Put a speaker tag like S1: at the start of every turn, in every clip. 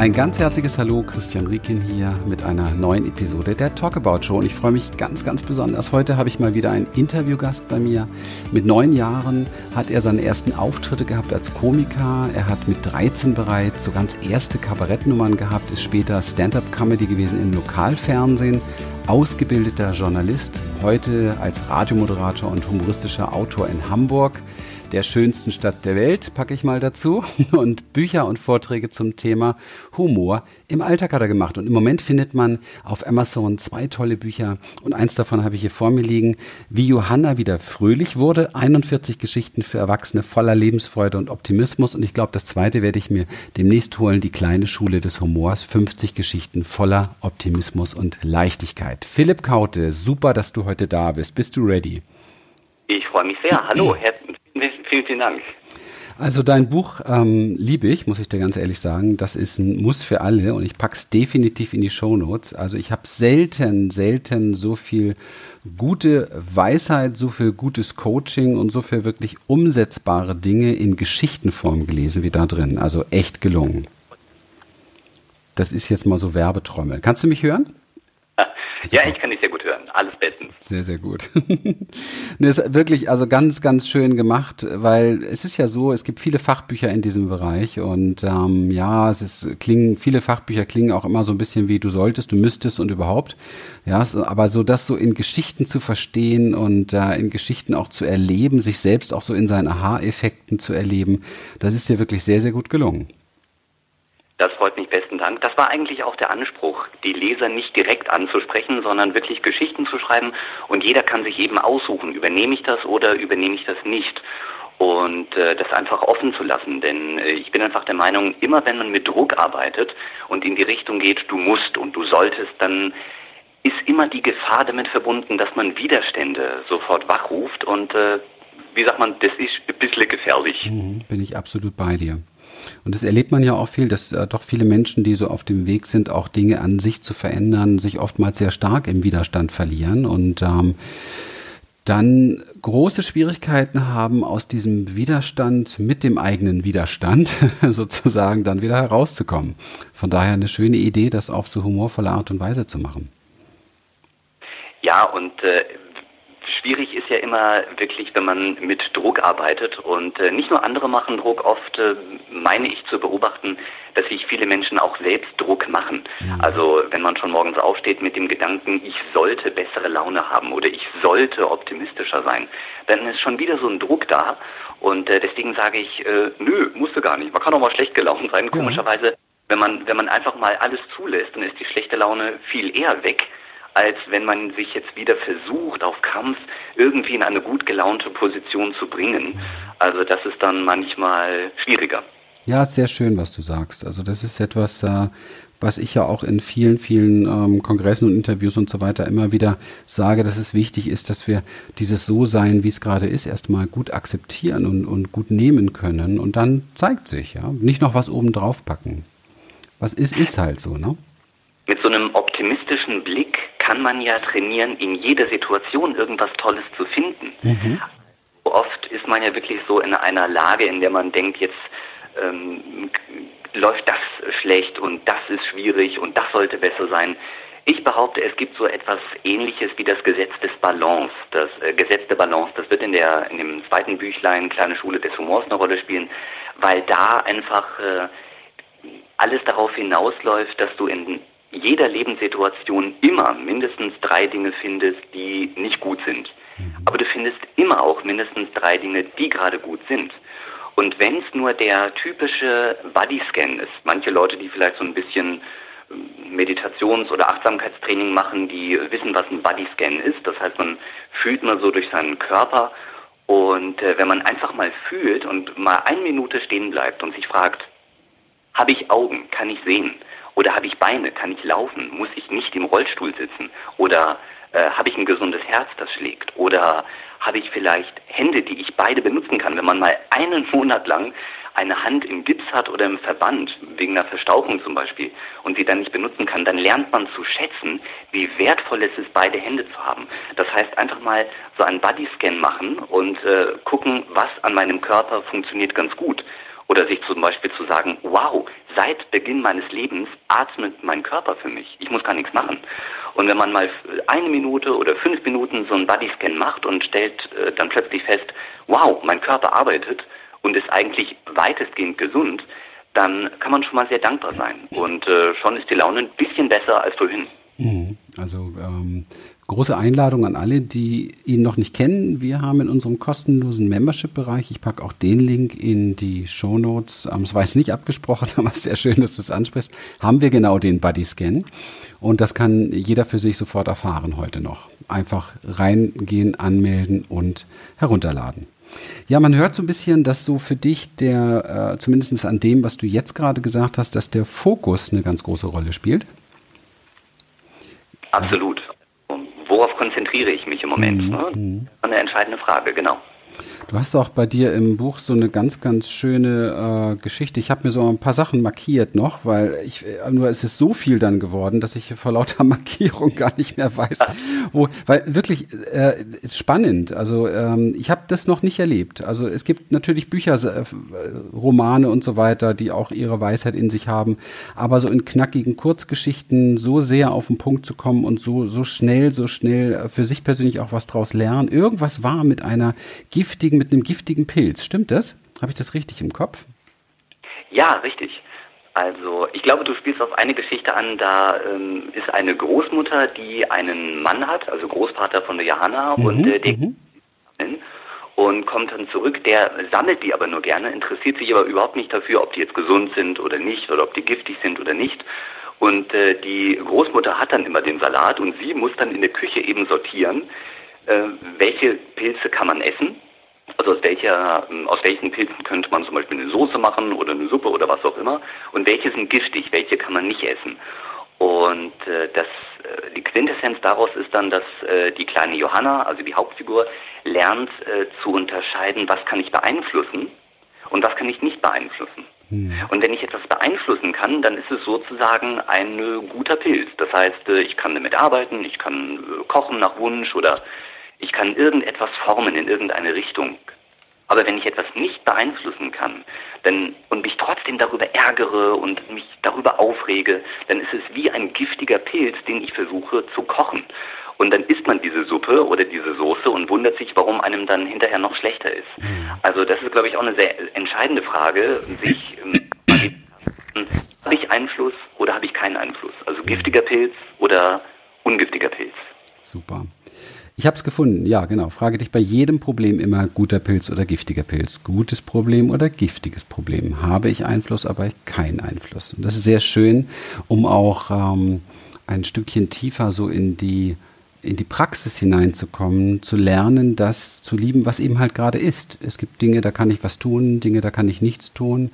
S1: Ein ganz herzliches Hallo, Christian Riekin hier mit einer neuen Episode der Talkabout Show. Und ich freue mich ganz, ganz besonders. Heute habe ich mal wieder einen Interviewgast bei mir. Mit neun Jahren hat er seine ersten Auftritte gehabt als Komiker. Er hat mit 13 bereits so ganz erste Kabarettnummern gehabt, ist später Stand-up-Comedy gewesen im Lokalfernsehen. Ausgebildeter Journalist, heute als Radiomoderator und humoristischer Autor in Hamburg der schönsten Stadt der Welt, packe ich mal dazu. Und Bücher und Vorträge zum Thema Humor im Alltag hat er gemacht. Und im Moment findet man auf Amazon zwei tolle Bücher. Und eins davon habe ich hier vor mir liegen. Wie Johanna wieder fröhlich wurde. 41 Geschichten für Erwachsene voller Lebensfreude und Optimismus. Und ich glaube, das zweite werde ich mir demnächst holen. Die kleine Schule des Humors. 50 Geschichten voller Optimismus und Leichtigkeit. Philipp Kaute, super, dass du heute da bist. Bist du ready?
S2: Ich freue mich sehr. Hallo, herzlich Vielen, vielen Dank.
S1: Also dein Buch ähm, liebe ich, muss ich dir ganz ehrlich sagen. Das ist ein Muss für alle und ich pack's definitiv in die Show Notes. Also ich habe selten, selten so viel gute Weisheit, so viel gutes Coaching und so viel wirklich umsetzbare Dinge in Geschichtenform gelesen wie da drin. Also echt gelungen. Das ist jetzt mal so Werbetrommel. Kannst du mich hören?
S2: Ja, ich kann dich sehr gut hören. Alles bestens.
S1: Sehr, sehr gut. ne, ist wirklich also ganz, ganz schön gemacht, weil es ist ja so, es gibt viele Fachbücher in diesem Bereich und ähm, ja, es ist klingen viele Fachbücher klingen auch immer so ein bisschen wie du solltest, du müsstest und überhaupt. Ja, aber so das so in Geschichten zu verstehen und äh, in Geschichten auch zu erleben, sich selbst auch so in seinen Aha-Effekten zu erleben, das ist dir wirklich sehr, sehr gut gelungen.
S2: Das freut mich besten Dank. Das war eigentlich auch der Anspruch, die Leser nicht direkt anzusprechen, sondern wirklich Geschichten zu schreiben und jeder kann sich eben aussuchen, übernehme ich das oder übernehme ich das nicht und äh, das einfach offen zu lassen. Denn äh, ich bin einfach der Meinung, immer wenn man mit Druck arbeitet und in die Richtung geht, du musst und du solltest, dann ist immer die Gefahr damit verbunden, dass man Widerstände sofort wachruft und äh, wie sagt man, das ist ein bisschen gefährlich.
S1: Mhm, bin ich absolut bei dir. Und das erlebt man ja auch viel, dass äh, doch viele Menschen, die so auf dem Weg sind, auch Dinge an sich zu verändern, sich oftmals sehr stark im Widerstand verlieren und ähm, dann große Schwierigkeiten haben, aus diesem Widerstand mit dem eigenen Widerstand sozusagen dann wieder herauszukommen. Von daher eine schöne Idee, das auf so humorvolle Art und Weise zu machen.
S2: Ja, und äh, schwierig ist ja immer wirklich, wenn man mit Druck arbeitet und äh, nicht nur andere machen Druck, oft äh, meine ich zu beobachten, dass sich viele Menschen auch selbst Druck machen. Ja. Also wenn man schon morgens aufsteht mit dem Gedanken, ich sollte bessere Laune haben oder ich sollte optimistischer sein, dann ist schon wieder so ein Druck da und äh, deswegen sage ich, äh, nö, musst du gar nicht. Man kann auch mal schlecht gelaunt sein, komischerweise. Wenn man, wenn man einfach mal alles zulässt, dann ist die schlechte Laune viel eher weg als wenn man sich jetzt wieder versucht, auf Kampf irgendwie in eine gut gelaunte Position zu bringen. Also das ist dann manchmal schwieriger.
S1: Ja, sehr schön, was du sagst. Also das ist etwas, äh, was ich ja auch in vielen, vielen ähm, Kongressen und Interviews und so weiter immer wieder sage, dass es wichtig ist, dass wir dieses So-Sein, wie es gerade ist, erstmal gut akzeptieren und, und gut nehmen können. Und dann zeigt sich, ja, nicht noch was oben drauf packen. Was ist, ist halt so, ne?
S2: Mit so einem optimistischen Blick kann man ja trainieren, in jeder Situation irgendwas Tolles zu finden. Mhm. Oft ist man ja wirklich so in einer Lage, in der man denkt, jetzt ähm, läuft das schlecht und das ist schwierig und das sollte besser sein. Ich behaupte, es gibt so etwas Ähnliches wie das Gesetz des Balance, das äh, Gesetz der Balance. Das wird in der in dem zweiten Büchlein Kleine Schule des Humors eine Rolle spielen, weil da einfach äh, alles darauf hinausläuft, dass du in jeder Lebenssituation immer mindestens drei Dinge findest, die nicht gut sind. Mhm. Aber du findest immer auch mindestens drei Dinge, die gerade gut sind. Und wenn es nur der typische Bodyscan ist, manche Leute, die vielleicht so ein bisschen ähm, Meditations- oder Achtsamkeitstraining machen, die wissen, was ein Bodyscan ist. Das heißt, man fühlt mal so durch seinen Körper und äh, wenn man einfach mal fühlt und mal eine Minute stehen bleibt und sich fragt, habe ich Augen, kann ich sehen? Oder habe ich Beine? Kann ich laufen? Muss ich nicht im Rollstuhl sitzen? Oder äh, habe ich ein gesundes Herz, das schlägt? Oder habe ich vielleicht Hände, die ich beide benutzen kann? Wenn man mal einen Monat lang eine Hand im Gips hat oder im Verband, wegen einer Verstauchung zum Beispiel, und sie dann nicht benutzen kann, dann lernt man zu schätzen, wie wertvoll es ist, beide Hände zu haben. Das heißt, einfach mal so einen Bodyscan machen und äh, gucken, was an meinem Körper funktioniert ganz gut Oder sich zum Beispiel zu sagen, wow, seit Beginn meines Lebens atmet mein Körper für mich. Ich muss gar nichts machen. Und wenn man mal eine Minute oder fünf Minuten so einen Bodyscan macht und stellt äh, dann plötzlich fest, wow, mein Körper arbeitet und ist eigentlich weitestgehend gesund, dann kann man schon mal sehr dankbar sein. Und äh, schon ist die Laune ein bisschen besser als vorhin.
S1: Mhm. Also ähm, große Einladung an alle, die ihn noch nicht kennen. Wir haben in unserem kostenlosen Membership-Bereich, ich packe auch den Link in die Show Notes, es war jetzt nicht abgesprochen, aber sehr schön, dass du es ansprichst, haben wir genau den Body Scan. Und das kann jeder für sich sofort erfahren heute noch. Einfach reingehen, anmelden und herunterladen. Ja, man hört so ein bisschen, dass so für dich der, äh, zumindest an dem, was du jetzt gerade gesagt hast, dass der Fokus eine ganz große Rolle spielt.
S2: Absolut. Konzentriere ich mich im Moment? Mhm. Ne? Mhm. Eine entscheidende Frage, genau.
S1: Du hast auch bei dir im Buch so eine ganz, ganz schöne äh, Geschichte. Ich habe mir so ein paar Sachen markiert noch, weil ich äh, nur es ist so viel dann geworden, dass ich vor lauter Markierung gar nicht mehr weiß, wo, weil wirklich äh, spannend. Also ähm, ich habe das noch nicht erlebt. Also es gibt natürlich Bücher, äh, Romane und so weiter, die auch ihre Weisheit in sich haben, aber so in knackigen Kurzgeschichten so sehr auf den Punkt zu kommen und so so schnell, so schnell äh, für sich persönlich auch was draus lernen. Irgendwas war mit einer giftigen mit einem giftigen Pilz. Stimmt das? Habe ich das richtig im Kopf?
S2: Ja, richtig. Also ich glaube, du spielst auf eine Geschichte an, da ähm, ist eine Großmutter, die einen Mann hat, also Großvater von der Johanna mhm, und äh, den mhm. und kommt dann zurück, der sammelt die aber nur gerne, interessiert sich aber überhaupt nicht dafür, ob die jetzt gesund sind oder nicht oder ob die giftig sind oder nicht. Und äh, die Großmutter hat dann immer den Salat und sie muss dann in der Küche eben sortieren, äh, welche Pilze kann man essen also aus welcher, ähm, aus welchen Pilzen könnte man zum Beispiel eine Soße machen oder eine Suppe oder was auch immer. Und welche sind giftig, welche kann man nicht essen. Und äh, das, äh, die Quintessenz daraus ist dann, dass äh, die kleine Johanna, also die Hauptfigur, lernt äh, zu unterscheiden, was kann ich beeinflussen und was kann ich nicht beeinflussen. Hm. Und wenn ich etwas beeinflussen kann, dann ist es sozusagen ein äh, guter Pilz. Das heißt, äh, ich kann damit arbeiten, ich kann äh, kochen nach Wunsch oder ich kann irgendetwas formen in irgendeine Richtung. Aber wenn ich etwas nicht beeinflussen kann dann, und mich trotzdem darüber ärgere und mich darüber aufrege, dann ist es wie ein giftiger Pilz, den ich versuche zu kochen. Und dann isst man diese Suppe oder diese Soße und wundert sich, warum einem dann hinterher noch schlechter ist. Mhm. Also das ist, glaube ich, auch eine sehr entscheidende Frage, sich ähm, habe ich Einfluss oder habe ich keinen Einfluss? Also giftiger Pilz oder ungiftiger Pilz.
S1: Super. Ich habe es gefunden. Ja, genau. Frage dich bei jedem Problem immer guter Pilz oder giftiger Pilz. Gutes Problem oder giftiges Problem. Habe ich Einfluss, aber ich keinen Einfluss. Und das ist sehr schön, um auch ähm, ein Stückchen tiefer so in die in die Praxis hineinzukommen, zu lernen, das zu lieben, was eben halt gerade ist. Es gibt Dinge, da kann ich was tun, Dinge, da kann ich nichts tun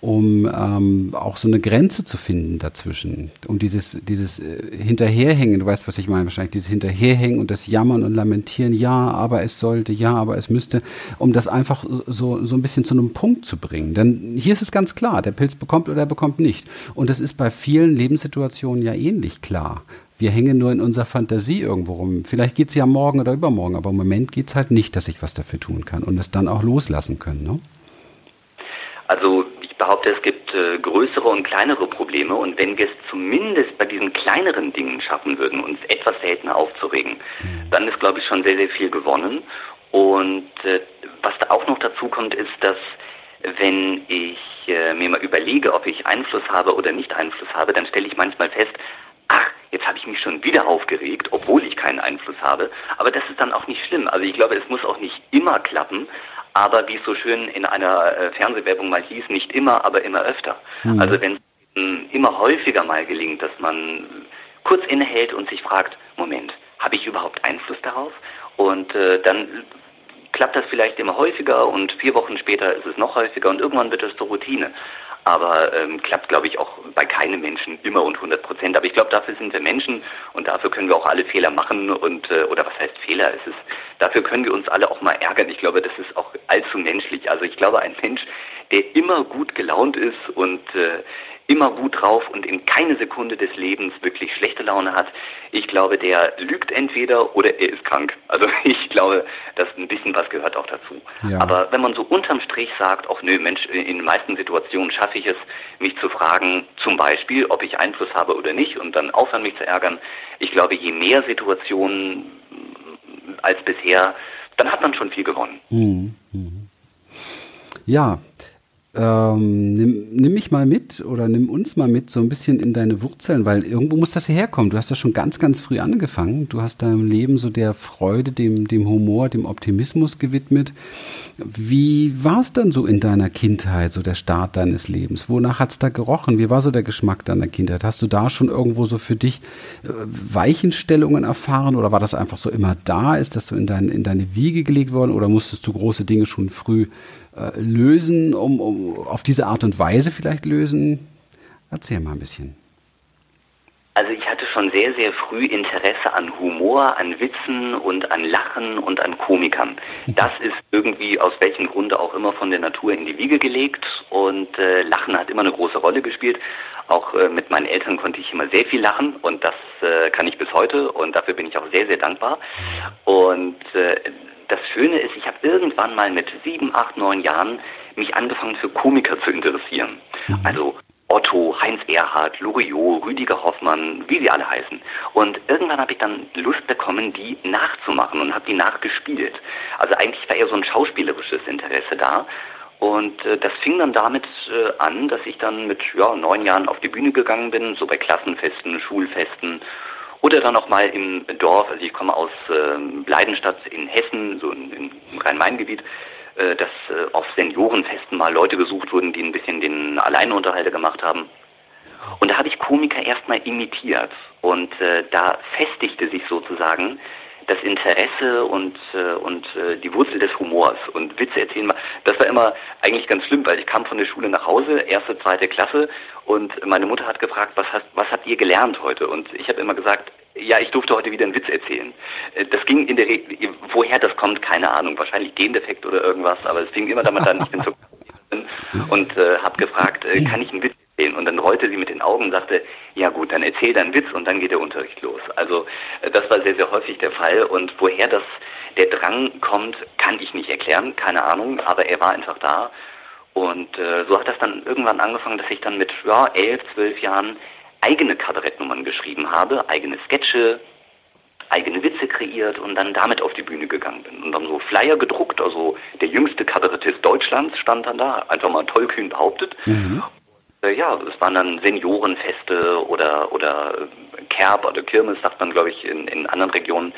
S1: um ähm, auch so eine Grenze zu finden dazwischen. Um dieses, dieses äh, Hinterherhängen, du weißt, was ich meine, wahrscheinlich dieses Hinterherhängen und das Jammern und Lamentieren, ja, aber es sollte, ja, aber es müsste, um das einfach so, so ein bisschen zu einem Punkt zu bringen. Denn hier ist es ganz klar, der Pilz bekommt oder er bekommt nicht. Und das ist bei vielen Lebenssituationen ja ähnlich klar. Wir hängen nur in unserer Fantasie irgendwo rum. Vielleicht geht's ja morgen oder übermorgen, aber im Moment geht's halt nicht, dass ich was dafür tun kann und es dann auch loslassen können. Ne?
S2: Also behaupte, es gibt äh, größere und kleinere Probleme und wenn wir es zumindest bei diesen kleineren Dingen schaffen würden, uns etwas seltener aufzuregen, mhm. dann ist, glaube ich, schon sehr, sehr viel gewonnen. Und äh, was da auch noch dazu kommt, ist, dass wenn ich äh, mir mal überlege, ob ich Einfluss habe oder nicht Einfluss habe, dann stelle ich manchmal fest, ach, jetzt habe ich mich schon wieder aufgeregt, obwohl ich keinen Einfluss habe. Aber das ist dann auch nicht schlimm. Also ich glaube, es muss auch nicht immer klappen aber wie es so schön in einer äh, Fernsehwerbung mal hieß, nicht immer, aber immer öfter. Mhm. Also wenn es immer häufiger mal gelingt, dass man kurz innehält und sich fragt, Moment, habe ich überhaupt Einfluss darauf? Und äh, dann klappt das vielleicht immer häufiger und vier Wochen später ist es noch häufiger und irgendwann wird es zur Routine aber ähm, klappt, glaube ich, auch bei keinem Menschen immer und 100 Prozent. Aber glaube, dafür sind wir Menschen und dafür können wir auch alle Fehler machen und äh, oder was heißt Fehler? Es ist dafür können wir uns alle auch mal ärgern. Ich glaube, das ist auch allzu menschlich. Also ich glaube, ein Mensch, der immer gut gelaunt ist und äh, immer gut drauf und in keine Sekunde des Lebens wirklich schlechte Laune hat, ich glaube, der lügt entweder oder er ist krank. Also ich glaube, dass ein bisschen was gehört auch dazu. Ja. Aber wenn man so unterm Strich sagt, auch nö, Mensch, in den meisten Situationen schaffe ich es, mich zu fragen, zum Beispiel, ob ich Einfluss habe oder nicht und dann aufhören, mich zu ärgern. Ich glaube, je mehr Situationen als bisher, dann hat man schon viel gewonnen. Mhm.
S1: mhm. Ja, ähm, nimm, nimm mich mal mit oder nimm uns mal mit so ein bisschen in deine Wurzeln, weil irgendwo muss das herkommen. Du hast das schon ganz, ganz früh angefangen. Du hast deinem Leben so der Freude, dem, dem Humor, dem Optimismus gewidmet. Wie war es dann so in deiner Kindheit, so der Start deines Lebens? Wonach hat es da gerochen? Wie war so der Geschmack deiner Kindheit? Hast du da schon irgendwo so für dich äh, Weichenstellungen erfahren oder war das einfach so immer da? Ist das so in, dein, in deine Wiege gelegt worden oder musstest du große Dinge schon früh äh, lösen, um, um auf diese Art und Weise vielleicht lösen? Erzähl mal ein bisschen.
S2: Also ich hatte schon sehr, sehr früh Interesse an Humor, an Witzen und an Lachen und an Komikern. Das ist irgendwie aus welchem Grunde auch immer von der Natur in die Wiege gelegt und äh, Lachen hat immer eine große Rolle gespielt. Auch äh, mit meinen Eltern konnte ich immer sehr viel lachen und das äh, kann ich bis heute und dafür bin ich auch sehr, sehr dankbar. Und äh, das Schöne ist, ich habe irgendwann mal mit sieben, acht, neun Jahren mich angefangen für Komiker zu interessieren. Mhm. Also Otto, Heinz Erhardt, Loriot, Rüdiger Hoffmann, wie sie alle heißen. Und irgendwann habe ich dann Lust bekommen, die nachzumachen und habe die nachgespielt. Also eigentlich war eher so ein schauspielerisches Interesse da. Und äh, das fing dann damit äh, an, dass ich dann mit ja, neun Jahren auf die Bühne gegangen bin, so bei Klassenfesten, Schulfesten oder dann noch mal im Dorf, also ich komme aus äh, Bleidenstadt in Hessen, so im Rhein-Main-Gebiet, äh, dass äh, auf Seniorenfesten mal Leute gesucht wurden, die ein bisschen den Alleinunterhalter gemacht haben. Und da habe ich Komiker erstmal imitiert und äh, da festigte sich sozusagen das Interesse und äh, und äh, die Wurzel des Humors und Witze erzählen. Das war immer eigentlich ganz schlimm, weil ich kam von der Schule nach Hause, erste, zweite Klasse und meine Mutter hat gefragt, was hast, was habt ihr gelernt heute? Und ich habe immer gesagt, ja, ich durfte heute wieder einen Witz erzählen. Äh, das ging in der Regel, woher das kommt, keine Ahnung, wahrscheinlich Gendefekt oder irgendwas, aber es fing immer damit an, ich bin so und äh, habe gefragt, äh, kann ich einen Witz? Und dann rollte sie mit den Augen und sagte, ja gut, dann erzähl deinen Witz und dann geht der Unterricht los. Also äh, das war sehr, sehr häufig der Fall und woher das der Drang kommt, kann ich nicht erklären, keine Ahnung, aber er war einfach da. Und äh, so hat das dann irgendwann angefangen, dass ich dann mit ja, elf, zwölf Jahren eigene Kabarettnummern geschrieben habe, eigene Sketche, eigene Witze kreiert und dann damit auf die Bühne gegangen bin. Und dann so Flyer gedruckt, also der jüngste Kabarettist Deutschlands stand dann da, einfach mal tollkühn behauptet. Mhm. Äh, ja, es waren dann Seniorenfeste oder, oder äh, Kerb oder Kirmes, sagt man, glaube ich, in, in anderen Regionen,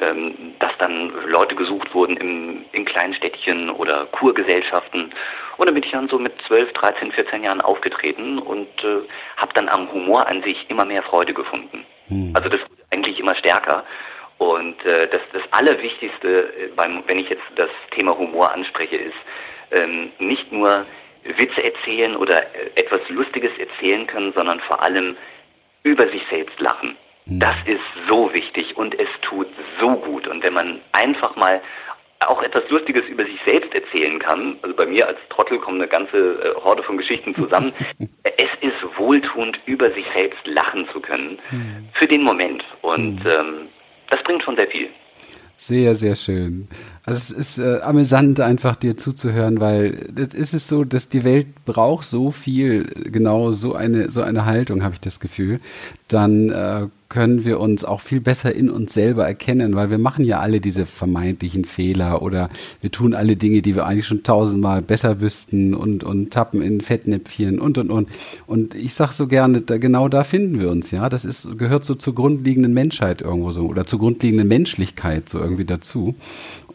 S2: ähm, dass dann Leute gesucht wurden im, in kleinen Städtchen oder Kurgesellschaften. Und dann bin ich dann so mit 12, 13, 14 Jahren aufgetreten und äh, habe dann am Humor an sich immer mehr Freude gefunden. Mhm. Also das eigentlich immer stärker. Und äh, das, das Allerwichtigste, äh, beim, wenn ich jetzt das Thema Humor anspreche, ist ähm, nicht nur Witze erzählen oder äh, etwas Lustiges erzählen können, sondern vor allem über sich selbst lachen. Mhm. Das ist so wichtig und es tut so gut. Und wenn man einfach mal auch etwas Lustiges über sich selbst erzählen kann, also bei mir als Trottel kommen eine ganze äh, Horde von Geschichten zusammen, es ist wohltuend, über sich selbst lachen zu können, mhm. für den Moment. Und mhm. ähm, das bringt schon sehr viel.
S1: Sehr, sehr schön. Also es ist äh, amüsant, einfach dir zuzuhören, weil das ist es so, dass die Welt braucht so viel, genau so eine, so eine Haltung, habe ich das Gefühl. Dann äh, können wir uns auch viel besser in uns selber erkennen, weil wir machen ja alle diese vermeintlichen Fehler oder wir tun alle Dinge, die wir eigentlich schon tausendmal besser wüssten und, und tappen in Fettnäpfchen und, und, und. Und ich sag so gerne, da, genau da finden wir uns, ja. Das ist, gehört so zur grundlegenden Menschheit irgendwo so oder zur grundlegenden Menschlichkeit so irgendwie dazu.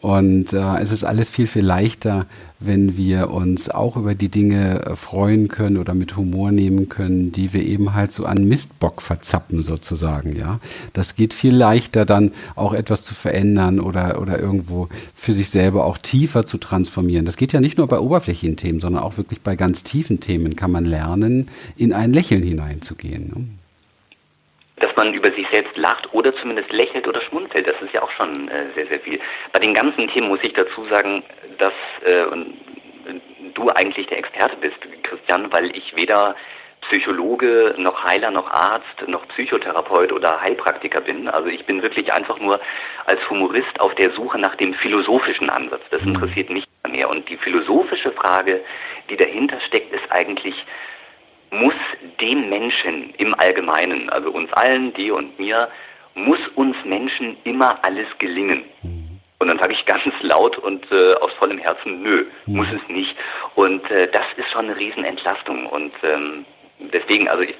S1: Und äh, es ist alles viel, viel leichter, wenn wir uns auch über die Dinge äh, freuen können oder mit Humor nehmen können, die wir eben halt so an Mistbock verzappen sozusagen, ja. Das geht viel leichter dann auch etwas zu verändern oder, oder irgendwo für sich selber auch tiefer zu transformieren. Das geht ja nicht nur bei oberflächlichen Themen, sondern auch wirklich bei ganz tiefen Themen kann man lernen, in ein Lächeln hineinzugehen. Ne?
S2: Dass man über sich selbst lacht oder zumindest lächelt oder schmunzelt. Das ist ja auch schon äh, sehr, sehr viel. Bei den ganzen Themen muss ich dazu sagen, dass äh, du eigentlich der Experte bist, Christian, weil ich weder Psychologe, noch Heiler, noch Arzt, noch Psychotherapeut oder Heilpraktiker bin. Also ich bin wirklich einfach nur als Humorist auf der Suche nach dem philosophischen Ansatz. Das mhm. interessiert mich mehr. Und die philosophische Frage, die dahinter steckt, ist eigentlich, muss dem Menschen im Allgemeinen, also uns allen, dir und mir, muss uns Menschen immer alles gelingen? Mhm. Und dann sage ich ganz laut und äh, aus vollem Herzen, nö, mhm. muss es nicht. Und äh, das ist schon eine Riesenentlastung. Und ähm, deswegen, also ich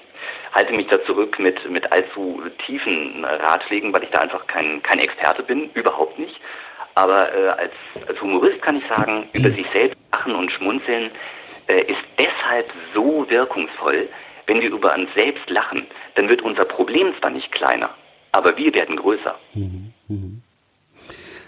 S2: halte mich da zurück mit, mit allzu tiefen Ratschlägen, weil ich da einfach kein, kein Experte bin, überhaupt nicht. Aber äh, als, als Humorist kann ich sagen, über sich selbst lachen und schmunzeln ist deshalb so wirkungsvoll, wenn wir über uns selbst lachen, dann wird unser Problem zwar nicht kleiner, aber wir werden größer. Mhm. Mhm.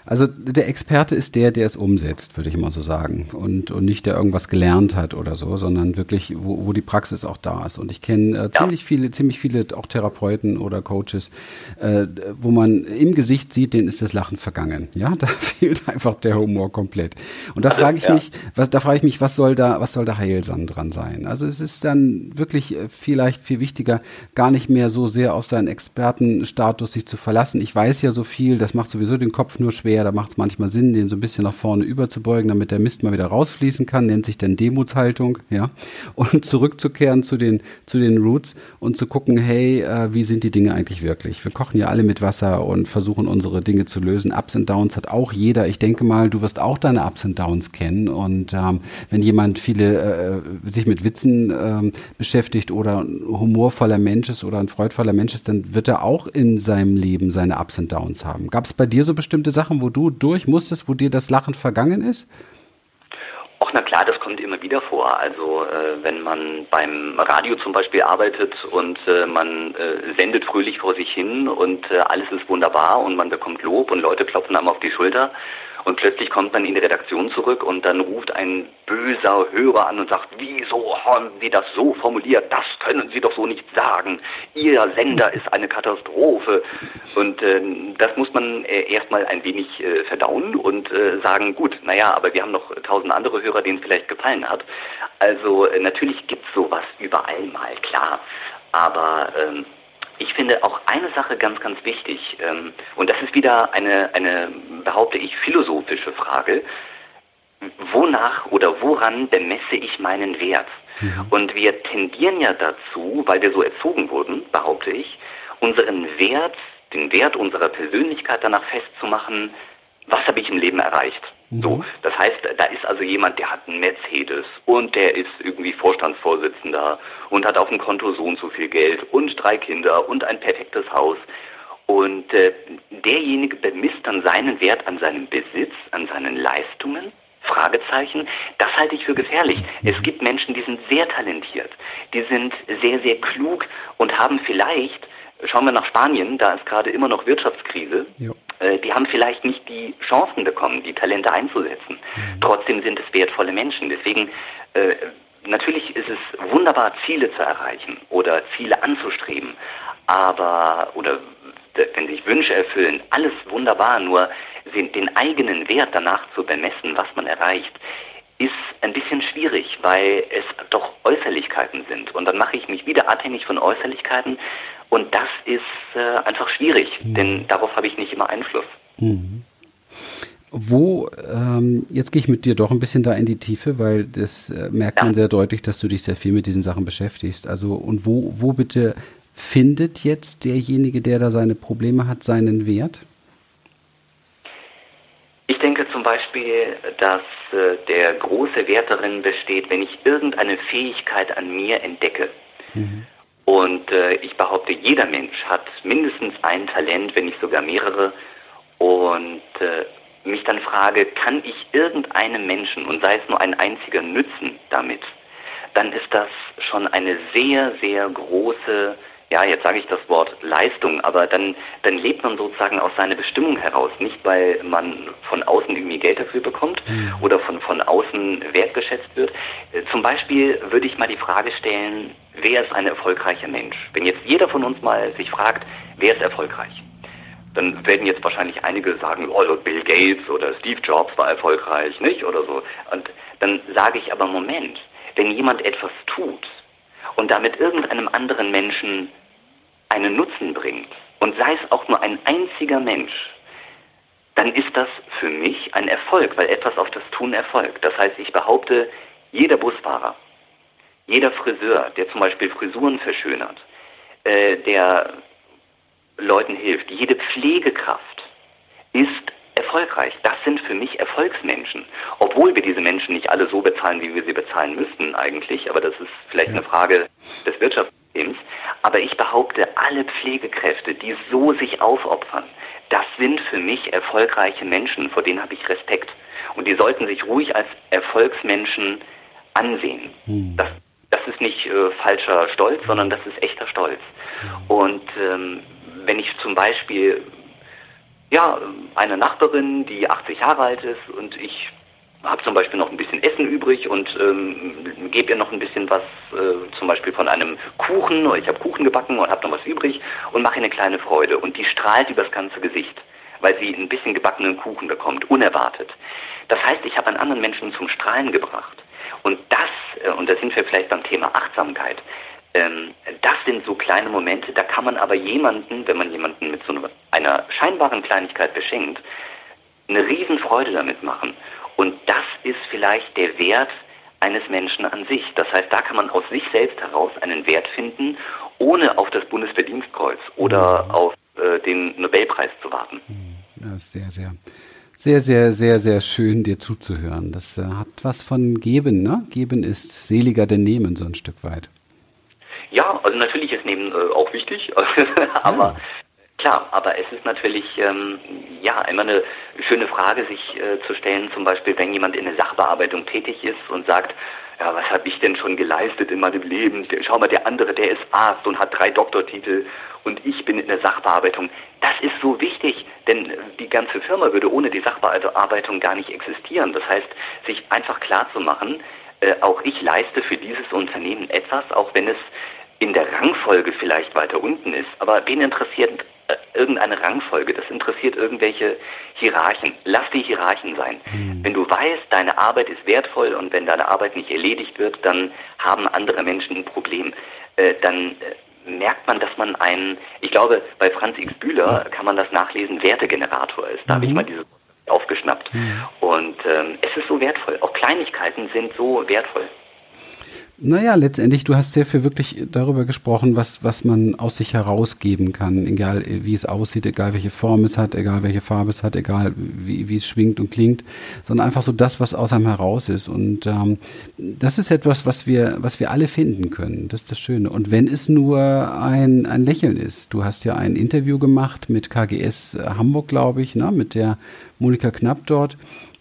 S1: Also der Experte ist der, der es umsetzt, würde ich mal so sagen. Und, und nicht der irgendwas gelernt hat oder so, sondern wirklich, wo, wo die Praxis auch da ist. Und ich kenne äh, ziemlich ja. viele, ziemlich viele auch Therapeuten oder Coaches, äh, wo man im Gesicht sieht, denen ist das Lachen vergangen. Ja, da fehlt einfach der Humor komplett. Und da also, frage ich ja. mich, was, da frage ich mich, was soll da, was soll da heilsam dran sein? Also es ist dann wirklich äh, vielleicht viel wichtiger, gar nicht mehr so sehr auf seinen Expertenstatus sich zu verlassen. Ich weiß ja so viel, das macht sowieso den Kopf nur schwer schwer. Da macht es manchmal Sinn, den so ein bisschen nach vorne überzubeugen, damit der Mist mal wieder rausfließen kann. Nennt sich dann Demutshaltung, ja. Und zurückzukehren zu den, zu den Roots und zu gucken, hey, äh, wie sind die Dinge eigentlich wirklich? Wir kochen ja alle mit Wasser und versuchen unsere Dinge zu lösen. Ups und Downs hat auch jeder. Ich denke mal, du wirst auch deine Ups und Downs kennen. Und ähm, wenn jemand viele äh, sich mit Witzen ähm, beschäftigt oder ein humorvoller Mensch ist oder ein freudvoller Mensch ist, dann wird er auch in seinem Leben seine Ups und Downs haben. Gab es bei dir so bestimmte Sachen, wo du durch musstest, wo dir das Lachen vergangen ist?
S2: Ach, na klar, das kommt immer wieder vor. Also äh, wenn man beim Radio zum Beispiel arbeitet und äh, man äh, sendet fröhlich vor sich hin und äh, alles ist wunderbar und man bekommt Lob und Leute klopfen einem auf die Schulter und plötzlich kommt man in die Redaktion zurück und dann ruft ein böser Hörer an und sagt, wieso haben Sie das so formuliert? Das können Sie doch so nicht sagen. Ihr Sender ist eine Katastrophe. Und äh, das muss man äh, erstmal ein wenig äh, verdauen und äh, sagen, gut, naja, aber wir haben noch tausend andere Hörer, denen es vielleicht gefallen hat. Also äh, natürlich gibt's sowas überall mal, klar. Aber ähm, ich finde auch eine Sache ganz, ganz wichtig, ähm, und das ist wieder eine, eine, behaupte ich, philosophische Frage. Wonach oder woran bemesse ich meinen Wert? Mhm. Und wir tendieren ja dazu, weil wir so erzogen wurden, behaupte ich, unseren Wert, den Wert unserer Persönlichkeit danach festzumachen, was habe ich im Leben erreicht? So, mhm. das heißt, da ist also jemand, der hat einen Mercedes und der ist irgendwie Vorstandsvorsitzender und hat auf dem Konto so und so viel Geld und drei Kinder und ein perfektes Haus. Und äh, derjenige bemisst dann seinen Wert an seinem Besitz, an seinen Leistungen. Fragezeichen. Das halte ich für gefährlich. Mhm. Es gibt Menschen, die sind sehr talentiert, die sind sehr, sehr klug und haben vielleicht Schauen wir nach Spanien, da ist gerade immer noch Wirtschaftskrise. Äh, die haben vielleicht nicht die Chancen bekommen, die Talente einzusetzen. Mhm. Trotzdem sind es wertvolle Menschen. Deswegen, äh, natürlich ist es wunderbar, Ziele zu erreichen oder Ziele anzustreben. Aber, oder wenn sich Wünsche erfüllen, alles wunderbar, nur den eigenen Wert danach zu bemessen, was man erreicht, ist ein bisschen schwierig, weil es doch Äußerlichkeiten sind. Und dann mache ich mich wieder abhängig von Äußerlichkeiten und das ist äh, einfach schwierig, mhm. denn darauf habe ich nicht immer Einfluss. Mhm.
S1: Wo, ähm, jetzt gehe ich mit dir doch ein bisschen da in die Tiefe, weil das äh, merkt ja. man sehr deutlich, dass du dich sehr viel mit diesen Sachen beschäftigst. Also, und wo, wo bitte findet jetzt derjenige, der da seine Probleme hat, seinen Wert?
S2: Ich denke zum Beispiel, dass äh, der große Wert darin besteht, wenn ich irgendeine Fähigkeit an mir entdecke. Mhm. Und äh, ich behaupte, jeder Mensch hat mindestens ein Talent, wenn nicht sogar mehrere. Und äh, mich dann frage, kann ich irgendeinem Menschen, und sei es nur ein einziger, nützen damit, dann ist das schon eine sehr, sehr große ja, jetzt sage ich das Wort Leistung, aber dann, dann lebt man sozusagen aus seiner Bestimmung heraus. Nicht, weil man von außen irgendwie Geld dafür bekommt mhm. oder von, von außen wertgeschätzt wird. Äh, zum Beispiel würde ich mal die Frage stellen, wer ist ein erfolgreicher Mensch? Wenn jetzt jeder von uns mal sich fragt, wer ist erfolgreich? Dann werden jetzt wahrscheinlich einige sagen, oh, Bill Gates oder Steve Jobs war erfolgreich, nicht? Oder so. Und dann sage ich aber, Moment, wenn jemand etwas tut, und damit irgendeinem anderen Menschen einen Nutzen bringt, und sei es auch nur ein einziger Mensch, dann ist das für mich ein Erfolg, weil etwas auf das Tun erfolgt. Das heißt, ich behaupte, jeder Busfahrer, jeder Friseur, der zum Beispiel Frisuren verschönert, äh, der Leuten hilft, jede Pflegekraft ist erfolgreich. Das sind für mich Erfolgsmenschen. Obwohl wir diese Menschen nicht alle so bezahlen, wie wir sie bezahlen müssten eigentlich, aber das ist vielleicht ja. eine Frage des Wirtschaftssystems. Aber ich behaupte, alle Pflegekräfte, die so sich aufopfern, das sind für mich erfolgreiche Menschen, vor denen habe ich Respekt. Und die sollten sich ruhig als Erfolgsmenschen ansehen. Hm. Das, das ist nicht äh, falscher Stolz, sondern das ist echter Stolz. Hm. Und ähm, wenn ich zum Beispiel ja, eine Nachbarin, die 80 Jahre alt ist und ich habe zum Beispiel noch ein bisschen Essen übrig und ähm, gebe ihr noch ein bisschen was, äh, zum Beispiel von einem Kuchen, ich habe Kuchen gebacken und habe noch was übrig und mache ihr eine kleine Freude. Und die strahlt übers ganze Gesicht, weil sie ein bisschen gebackenen Kuchen bekommt, unerwartet. Das heißt, ich habe einen anderen Menschen zum Strahlen gebracht. Und das, äh, und da sind wir vielleicht beim Thema Achtsamkeit, ähm, das sind so kleine Momente, da kann man aber jemanden, wenn man jemanden mit so einer scheinbaren Kleinigkeit beschenkt, eine Riesenfreude damit machen. Und das ist vielleicht der Wert eines Menschen an sich. Das heißt, da kann man aus sich selbst heraus einen Wert finden, ohne auf das Bundesverdienstkreuz oder mhm. auf äh, den Nobelpreis zu warten.
S1: Mhm. Ja, sehr, sehr, sehr, sehr, sehr, sehr schön, dir zuzuhören. Das äh, hat was von Geben, ne? Geben ist seliger denn Nehmen, so ein Stück weit.
S2: Ja, also natürlich ist Nehmen äh, auch wichtig, aber. Klar, aber es ist natürlich ähm, ja immer eine schöne Frage, sich äh, zu stellen, zum Beispiel, wenn jemand in der Sachbearbeitung tätig ist und sagt, ja, was habe ich denn schon geleistet in meinem Leben? Schau mal, der andere, der ist Arzt und hat drei Doktortitel und ich bin in der Sachbearbeitung. Das ist so wichtig, denn die ganze Firma würde ohne die Sachbearbeitung gar nicht existieren. Das heißt, sich einfach klar zu machen, äh, auch ich leiste für dieses Unternehmen etwas, auch wenn es in der Rangfolge vielleicht weiter unten ist. Aber wen interessiert äh, irgendeine Rangfolge, das interessiert irgendwelche Hierarchen. Lass die Hierarchen sein. Mhm. Wenn du weißt, deine Arbeit ist wertvoll und wenn deine Arbeit nicht erledigt wird, dann haben andere Menschen ein Problem. Äh, dann äh, merkt man, dass man einen, ich glaube, bei Franz X. Bühler kann man das nachlesen, Wertegenerator ist. Da mhm. habe ich mal diese aufgeschnappt. Mhm. Und ähm, es ist so wertvoll. Auch Kleinigkeiten sind so wertvoll.
S1: Naja, letztendlich, du hast sehr viel wirklich darüber gesprochen, was, was man aus sich herausgeben kann, egal wie es aussieht, egal welche Form es hat, egal welche Farbe es hat, egal wie, wie es schwingt und klingt, sondern einfach so das, was aus einem heraus ist. Und ähm, das ist etwas, was wir, was wir alle finden können. Das ist das Schöne. Und wenn es nur ein, ein Lächeln ist, du hast ja ein Interview gemacht mit KGS Hamburg, glaube ich, ne, mit der Monika Knapp dort.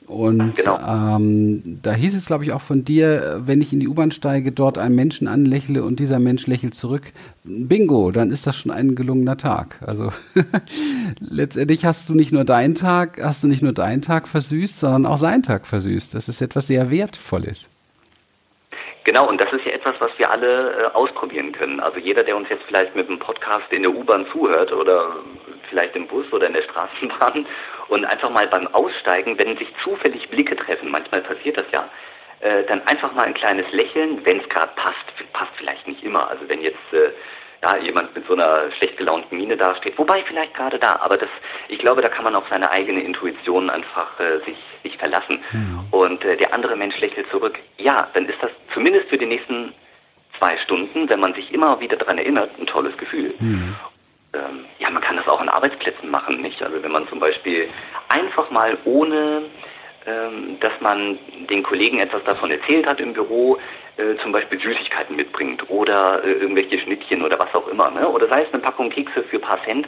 S1: Und genau. ähm, da hieß es, glaube ich, auch von dir, wenn ich in die U-Bahn steige, dort einen Menschen anlächle und dieser Mensch lächelt zurück. Bingo, dann ist das schon ein gelungener Tag. Also letztendlich hast du nicht nur deinen Tag, hast du nicht nur deinen Tag versüßt, sondern auch seinen Tag versüßt. Das ist etwas sehr Wertvolles.
S2: Genau, und das ist ja etwas, was wir alle äh, ausprobieren können. Also jeder, der uns jetzt vielleicht mit einem Podcast in der U-Bahn zuhört oder vielleicht im Bus oder in der Straßenbahn und einfach mal beim Aussteigen, wenn sich zufällig Blicke treffen, manchmal passiert das ja, äh, dann einfach mal ein kleines Lächeln, wenn es gerade passt, passt vielleicht nicht immer. Also wenn jetzt äh, ja, jemand mit so einer schlecht gelaunten Miene dasteht, wobei vielleicht gerade da, aber das, ich glaube, da kann man auf seine eigene Intuition einfach äh, sich, sich verlassen. Mhm. Und äh, der andere Mensch lächelt zurück. Ja, dann ist das zumindest für die nächsten zwei Stunden, wenn man sich immer wieder daran erinnert, ein tolles Gefühl. Mhm ähm, ja, man kann das auch an Arbeitsplätzen machen, nicht? Also wenn man zum Beispiel einfach mal ohne ähm, dass man den Kollegen etwas davon erzählt hat im Büro, äh, zum Beispiel Süßigkeiten mitbringt oder äh, irgendwelche Schnittchen oder was auch immer. Ne? Oder sei es eine Packung Kekse für ein paar Cent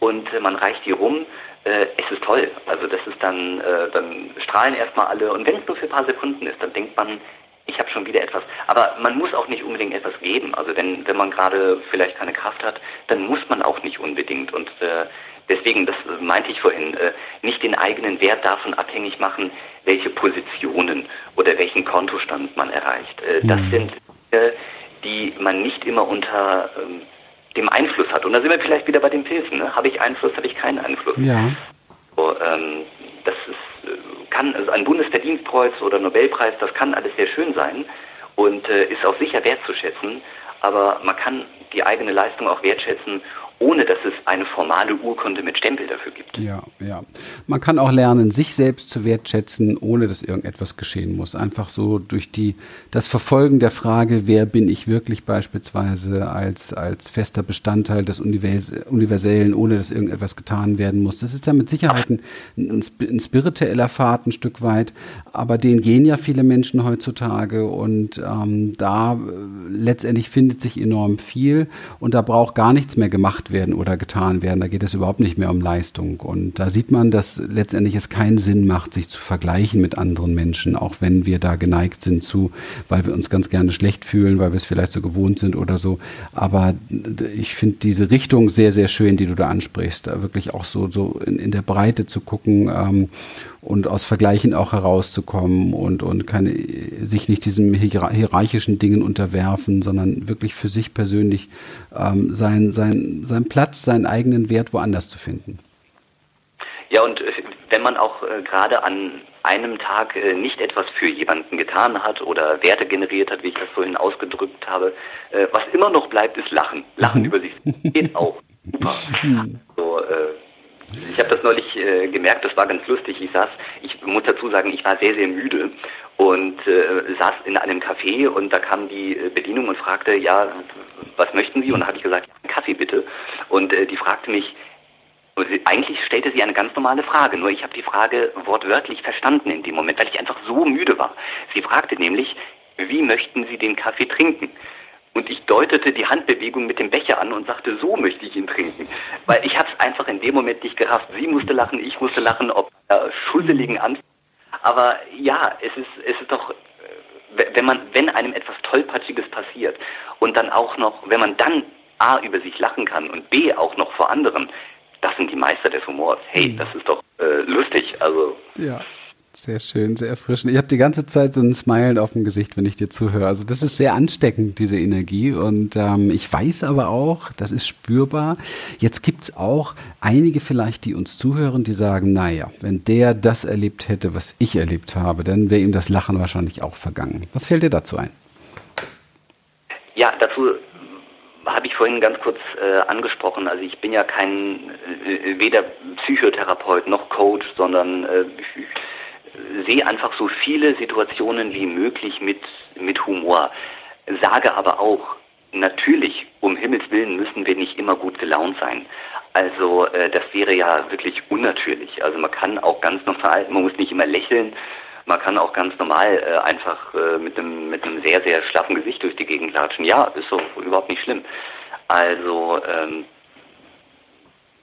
S2: und äh, man reicht die rum. Äh, es ist toll. Also das ist dann, äh, dann strahlen erstmal alle und wenn es nur für ein paar Sekunden ist, dann denkt man, ich habe schon wieder etwas. Aber man muss auch nicht unbedingt etwas geben. Also wenn, wenn man gerade vielleicht keine Kraft hat, dann muss man auch nicht unbedingt. Und äh, deswegen, das meinte ich vorhin, äh, nicht den eigenen Wert davon abhängig machen, welche Positionen oder welchen Kontostand man erreicht. Äh, das mhm. sind Dinge, die man nicht immer unter ähm, dem Einfluss hat. Und da sind wir vielleicht wieder bei den Pilzen. Ne? Habe ich Einfluss, habe ich keinen Einfluss.
S1: Ja.
S2: So, ähm, das ist kann, also ein Bundesverdienstkreuz oder Nobelpreis, das kann alles sehr schön sein und äh, ist auch sicher wertzuschätzen. aber man kann die eigene Leistung auch wertschätzen ohne dass es eine formale Urkunde mit Stempel dafür gibt.
S1: Ja, ja. Man kann auch lernen, sich selbst zu wertschätzen, ohne dass irgendetwas geschehen muss. Einfach so durch die, das Verfolgen der Frage, wer bin ich wirklich beispielsweise als, als fester Bestandteil des Univers Universellen, ohne dass irgendetwas getan werden muss. Das ist ja mit Sicherheit ein, ein spiritueller Pfad ein Stück weit, aber den gehen ja viele Menschen heutzutage und ähm, da äh, letztendlich findet sich enorm viel und da braucht gar nichts mehr gemacht gemacht werden oder getan werden. Da geht es überhaupt nicht mehr um Leistung. Und da sieht man, dass letztendlich es keinen Sinn macht, sich zu vergleichen mit anderen Menschen, auch wenn wir da geneigt sind zu, weil wir uns ganz gerne schlecht fühlen, weil wir es vielleicht so gewohnt sind oder so. Aber ich finde diese Richtung sehr, sehr schön, die du da ansprichst, da wirklich auch so, so in, in der Breite zu gucken ähm, und aus Vergleichen auch herauszukommen und, und keine, sich nicht diesen hierarchischen Dingen unterwerfen, sondern wirklich für sich persönlich ähm, sein, sein, sein Platz, seinen eigenen Wert woanders zu finden.
S2: Ja, und äh, wenn man auch äh, gerade an einem Tag äh, nicht etwas für jemanden getan hat oder Werte generiert hat, wie ich das vorhin ausgedrückt habe, äh, was immer noch bleibt, ist Lachen. Lachen mhm. über sich geht auch. Super. Mhm. So, äh, ich habe das neulich äh, gemerkt, das war ganz lustig. Ich saß, ich muss dazu sagen, ich war sehr, sehr müde und äh, saß in einem Café und da kam die äh, Bedienung und fragte, ja, was möchten Sie? Und da habe ich gesagt, Kaffee bitte. Und äh, die fragte mich, eigentlich stellte sie eine ganz normale Frage, nur ich habe die Frage wortwörtlich verstanden in dem Moment, weil ich einfach so müde war. Sie fragte nämlich, wie möchten Sie den Kaffee trinken? Und ich deutete die Handbewegung mit dem Becher an und sagte, so möchte ich ihn trinken. Weil ich habe es einfach in dem Moment nicht gerafft. Sie musste lachen, ich musste lachen, ob äh, schusseligen Anfang. Aber ja, es ist, es ist doch, wenn man, wenn einem etwas Tollpatschiges passiert und dann auch noch, wenn man dann A über sich lachen kann und B auch noch vor anderen, das sind die Meister des Humors. Hey, mhm. das ist doch äh, lustig. Also.
S1: Ja. Sehr schön, sehr erfrischend. Ich habe die ganze Zeit so ein Smile auf dem Gesicht, wenn ich dir zuhöre. Also das ist sehr ansteckend, diese Energie. Und ähm, ich weiß aber auch, das ist spürbar. Jetzt gibt's auch einige vielleicht, die uns zuhören, die sagen, naja, wenn der das erlebt hätte, was ich erlebt habe, dann wäre ihm das Lachen wahrscheinlich auch vergangen. Was fällt dir dazu ein?
S2: Ja, dazu habe ich vorhin ganz kurz äh, angesprochen. Also ich bin ja kein äh, weder Psychotherapeut noch Coach, sondern äh, sehe einfach so viele Situationen wie möglich mit, mit Humor. Sage aber auch, natürlich, um Himmels Willen müssen wir nicht immer gut gelaunt sein. Also äh, das wäre ja wirklich unnatürlich. Also man kann auch ganz normal, man muss nicht immer lächeln, man kann auch ganz normal äh, einfach äh, mit einem mit einem sehr sehr schlaffen Gesicht durch die Gegend latschen. Ja, ist so überhaupt nicht schlimm. Also ähm,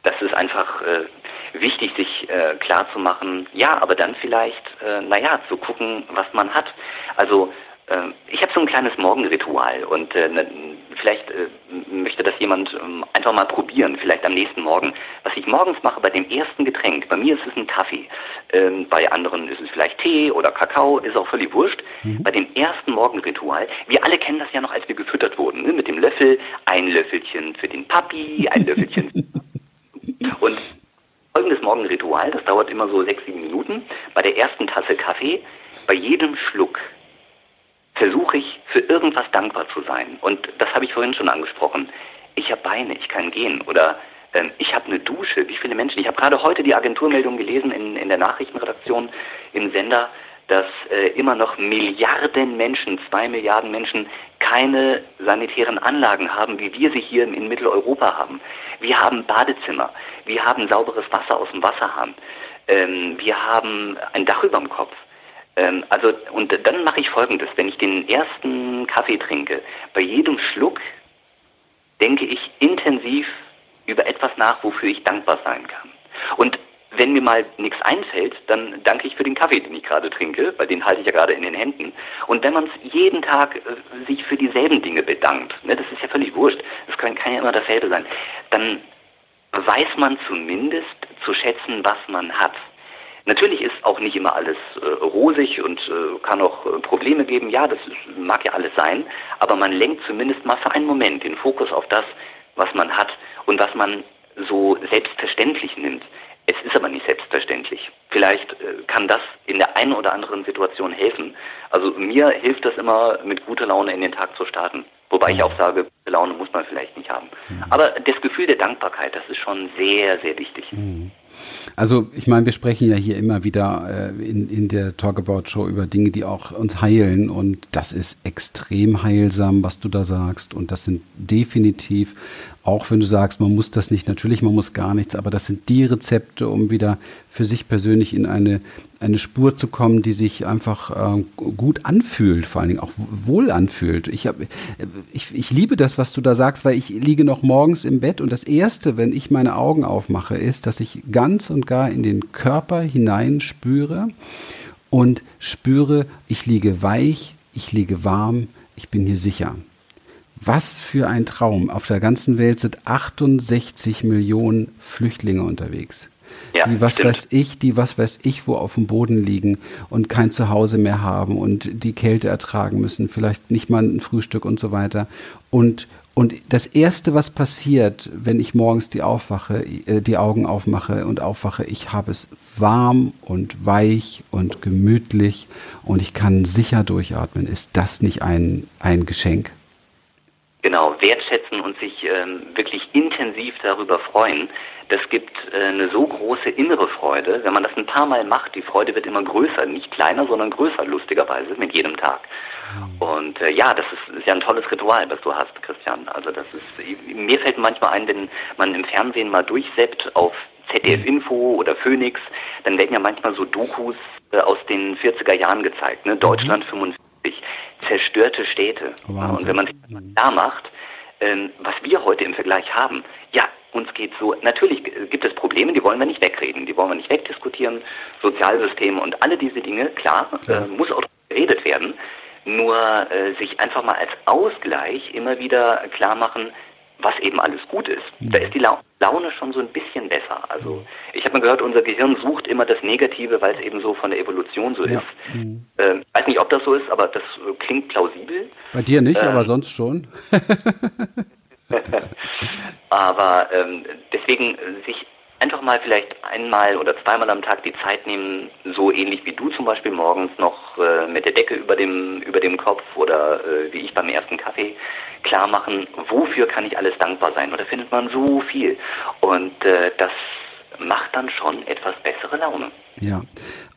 S2: das ist einfach äh, wichtig, sich äh, klar zu machen, ja, aber dann vielleicht, äh, naja, zu gucken, was man hat. Also äh, ich habe so ein kleines Morgenritual und äh, ne, vielleicht äh, möchte das jemand äh, einfach mal probieren, vielleicht am nächsten Morgen. Was ich morgens mache bei dem ersten Getränk, bei mir ist es ein Kaffee, ähm, bei anderen ist es vielleicht Tee oder Kakao, ist auch völlig wurscht. Mhm. Bei dem ersten Morgenritual, wir alle kennen das ja noch, als wir gefüttert wurden, ne? mit dem Löffel, ein Löffelchen für den Papi, ein Löffelchen. und folgendes Morgenritual, das dauert immer so sechs, sieben Minuten. Bei der ersten Tasse Kaffee, bei jedem Schluck versuche ich für irgendwas dankbar zu sein. Und das habe ich vorhin schon angesprochen. Ich habe Beine, ich kann gehen. Oder ähm, ich habe eine Dusche. Wie viele Menschen? Ich habe gerade heute die Agenturmeldung gelesen in, in der Nachrichtenredaktion im Sender, dass äh, immer noch Milliarden Menschen, zwei Milliarden Menschen, keine sanitären Anlagen haben, wie wir sie hier in Mitteleuropa haben. Wir haben Badezimmer, wir haben sauberes Wasser aus dem Wasserhahn, ähm, wir haben ein Dach über dem Kopf. Ähm, also, und dann mache ich folgendes, wenn ich den ersten Kaffee trinke, bei jedem Schluck denke ich intensiv über etwas nach, wofür ich dankbar sein kann. Und wenn mir mal nichts einfällt, dann danke ich für den Kaffee, den ich gerade trinke, weil den halte ich ja gerade in den Händen. Und wenn man jeden Tag äh, sich für dieselben Dinge bedankt, ne, das ist ja völlig wurscht, das kann, kann ja immer dasselbe sein, dann weiß man zumindest zu schätzen, was man hat. Natürlich ist auch nicht immer alles äh, rosig und äh, kann auch äh, Probleme geben. Ja, das ist, mag ja alles sein. Aber man lenkt zumindest mal für einen Moment den Fokus auf das, was man hat und was man so selbstverständlich nimmt. Es ist aber nicht selbstverständlich. Vielleicht äh, kann das in der einen oder anderen Situation helfen. Also mir hilft das immer, mit guter Laune in den Tag zu starten. Wobei ich auch sage, Laune muss man vielleicht nicht haben. Mhm. Aber das Gefühl der Dankbarkeit, das ist schon sehr, sehr wichtig. Mhm.
S1: Also ich meine, wir sprechen ja hier immer wieder äh, in, in der Talkabout Show über Dinge, die auch uns heilen und das ist extrem heilsam, was du da sagst und das sind definitiv, auch wenn du sagst, man muss das nicht, natürlich, man muss gar nichts, aber das sind die Rezepte, um wieder für sich persönlich in eine eine Spur zu kommen, die sich einfach äh, gut anfühlt, vor allen Dingen auch wohl anfühlt. Ich, hab, ich, ich liebe das, was du da sagst, weil ich liege noch morgens im Bett und das Erste, wenn ich meine Augen aufmache, ist, dass ich ganz und gar in den Körper hinein spüre und spüre, ich liege weich, ich liege warm, ich bin hier sicher. Was für ein Traum. Auf der ganzen Welt sind 68 Millionen Flüchtlinge unterwegs. Ja, die was stimmt. weiß ich, die was weiß ich, wo auf dem Boden liegen und kein Zuhause mehr haben und die Kälte ertragen müssen, vielleicht nicht mal ein Frühstück und so weiter. Und und das erste, was passiert, wenn ich morgens die aufwache, äh, die Augen aufmache und aufwache, ich habe es warm und weich und gemütlich und ich kann sicher durchatmen. Ist das nicht ein, ein Geschenk?
S2: Genau, wertschätzen und sich ähm, wirklich intensiv darüber freuen, das gibt äh, eine so große innere Freude. Wenn man das ein paar Mal macht, die Freude wird immer größer, nicht kleiner, sondern größer, lustigerweise, mit jedem Tag. Mhm. Und äh, ja, das ist, ist ja ein tolles Ritual, das du hast, Christian. Also das ist, mir fällt manchmal ein, wenn man im Fernsehen mal durchseppt auf ZDF Info oder Phoenix, dann werden ja manchmal so Dokus äh, aus den 40er Jahren gezeigt, ne? Deutschland 45, mhm. zerstörte Städte. Oh, und wenn man sich klar macht, ähm, was wir heute im Vergleich haben, uns geht so, natürlich gibt es Probleme, die wollen wir nicht wegreden, die wollen wir nicht wegdiskutieren, Sozialsysteme und alle diese Dinge, klar, äh, muss auch geredet werden, nur äh, sich einfach mal als Ausgleich immer wieder klar machen, was eben alles gut ist. Mhm. Da ist die Laune schon so ein bisschen besser. Also ich habe mal gehört, unser Gehirn sucht immer das Negative, weil es eben so von der Evolution so ja. ist. Mhm. Ähm, weiß nicht, ob das so ist, aber das klingt plausibel.
S1: Bei dir nicht, ähm, aber sonst schon.
S2: Aber ähm, deswegen sich einfach mal vielleicht einmal oder zweimal am Tag die Zeit nehmen, so ähnlich wie du zum Beispiel morgens noch äh, mit der Decke über dem, über dem Kopf oder äh, wie ich beim ersten Kaffee klar machen, wofür kann ich alles dankbar sein? Und da findet man so viel. Und äh, das macht dann schon etwas bessere Laune.
S1: Ja,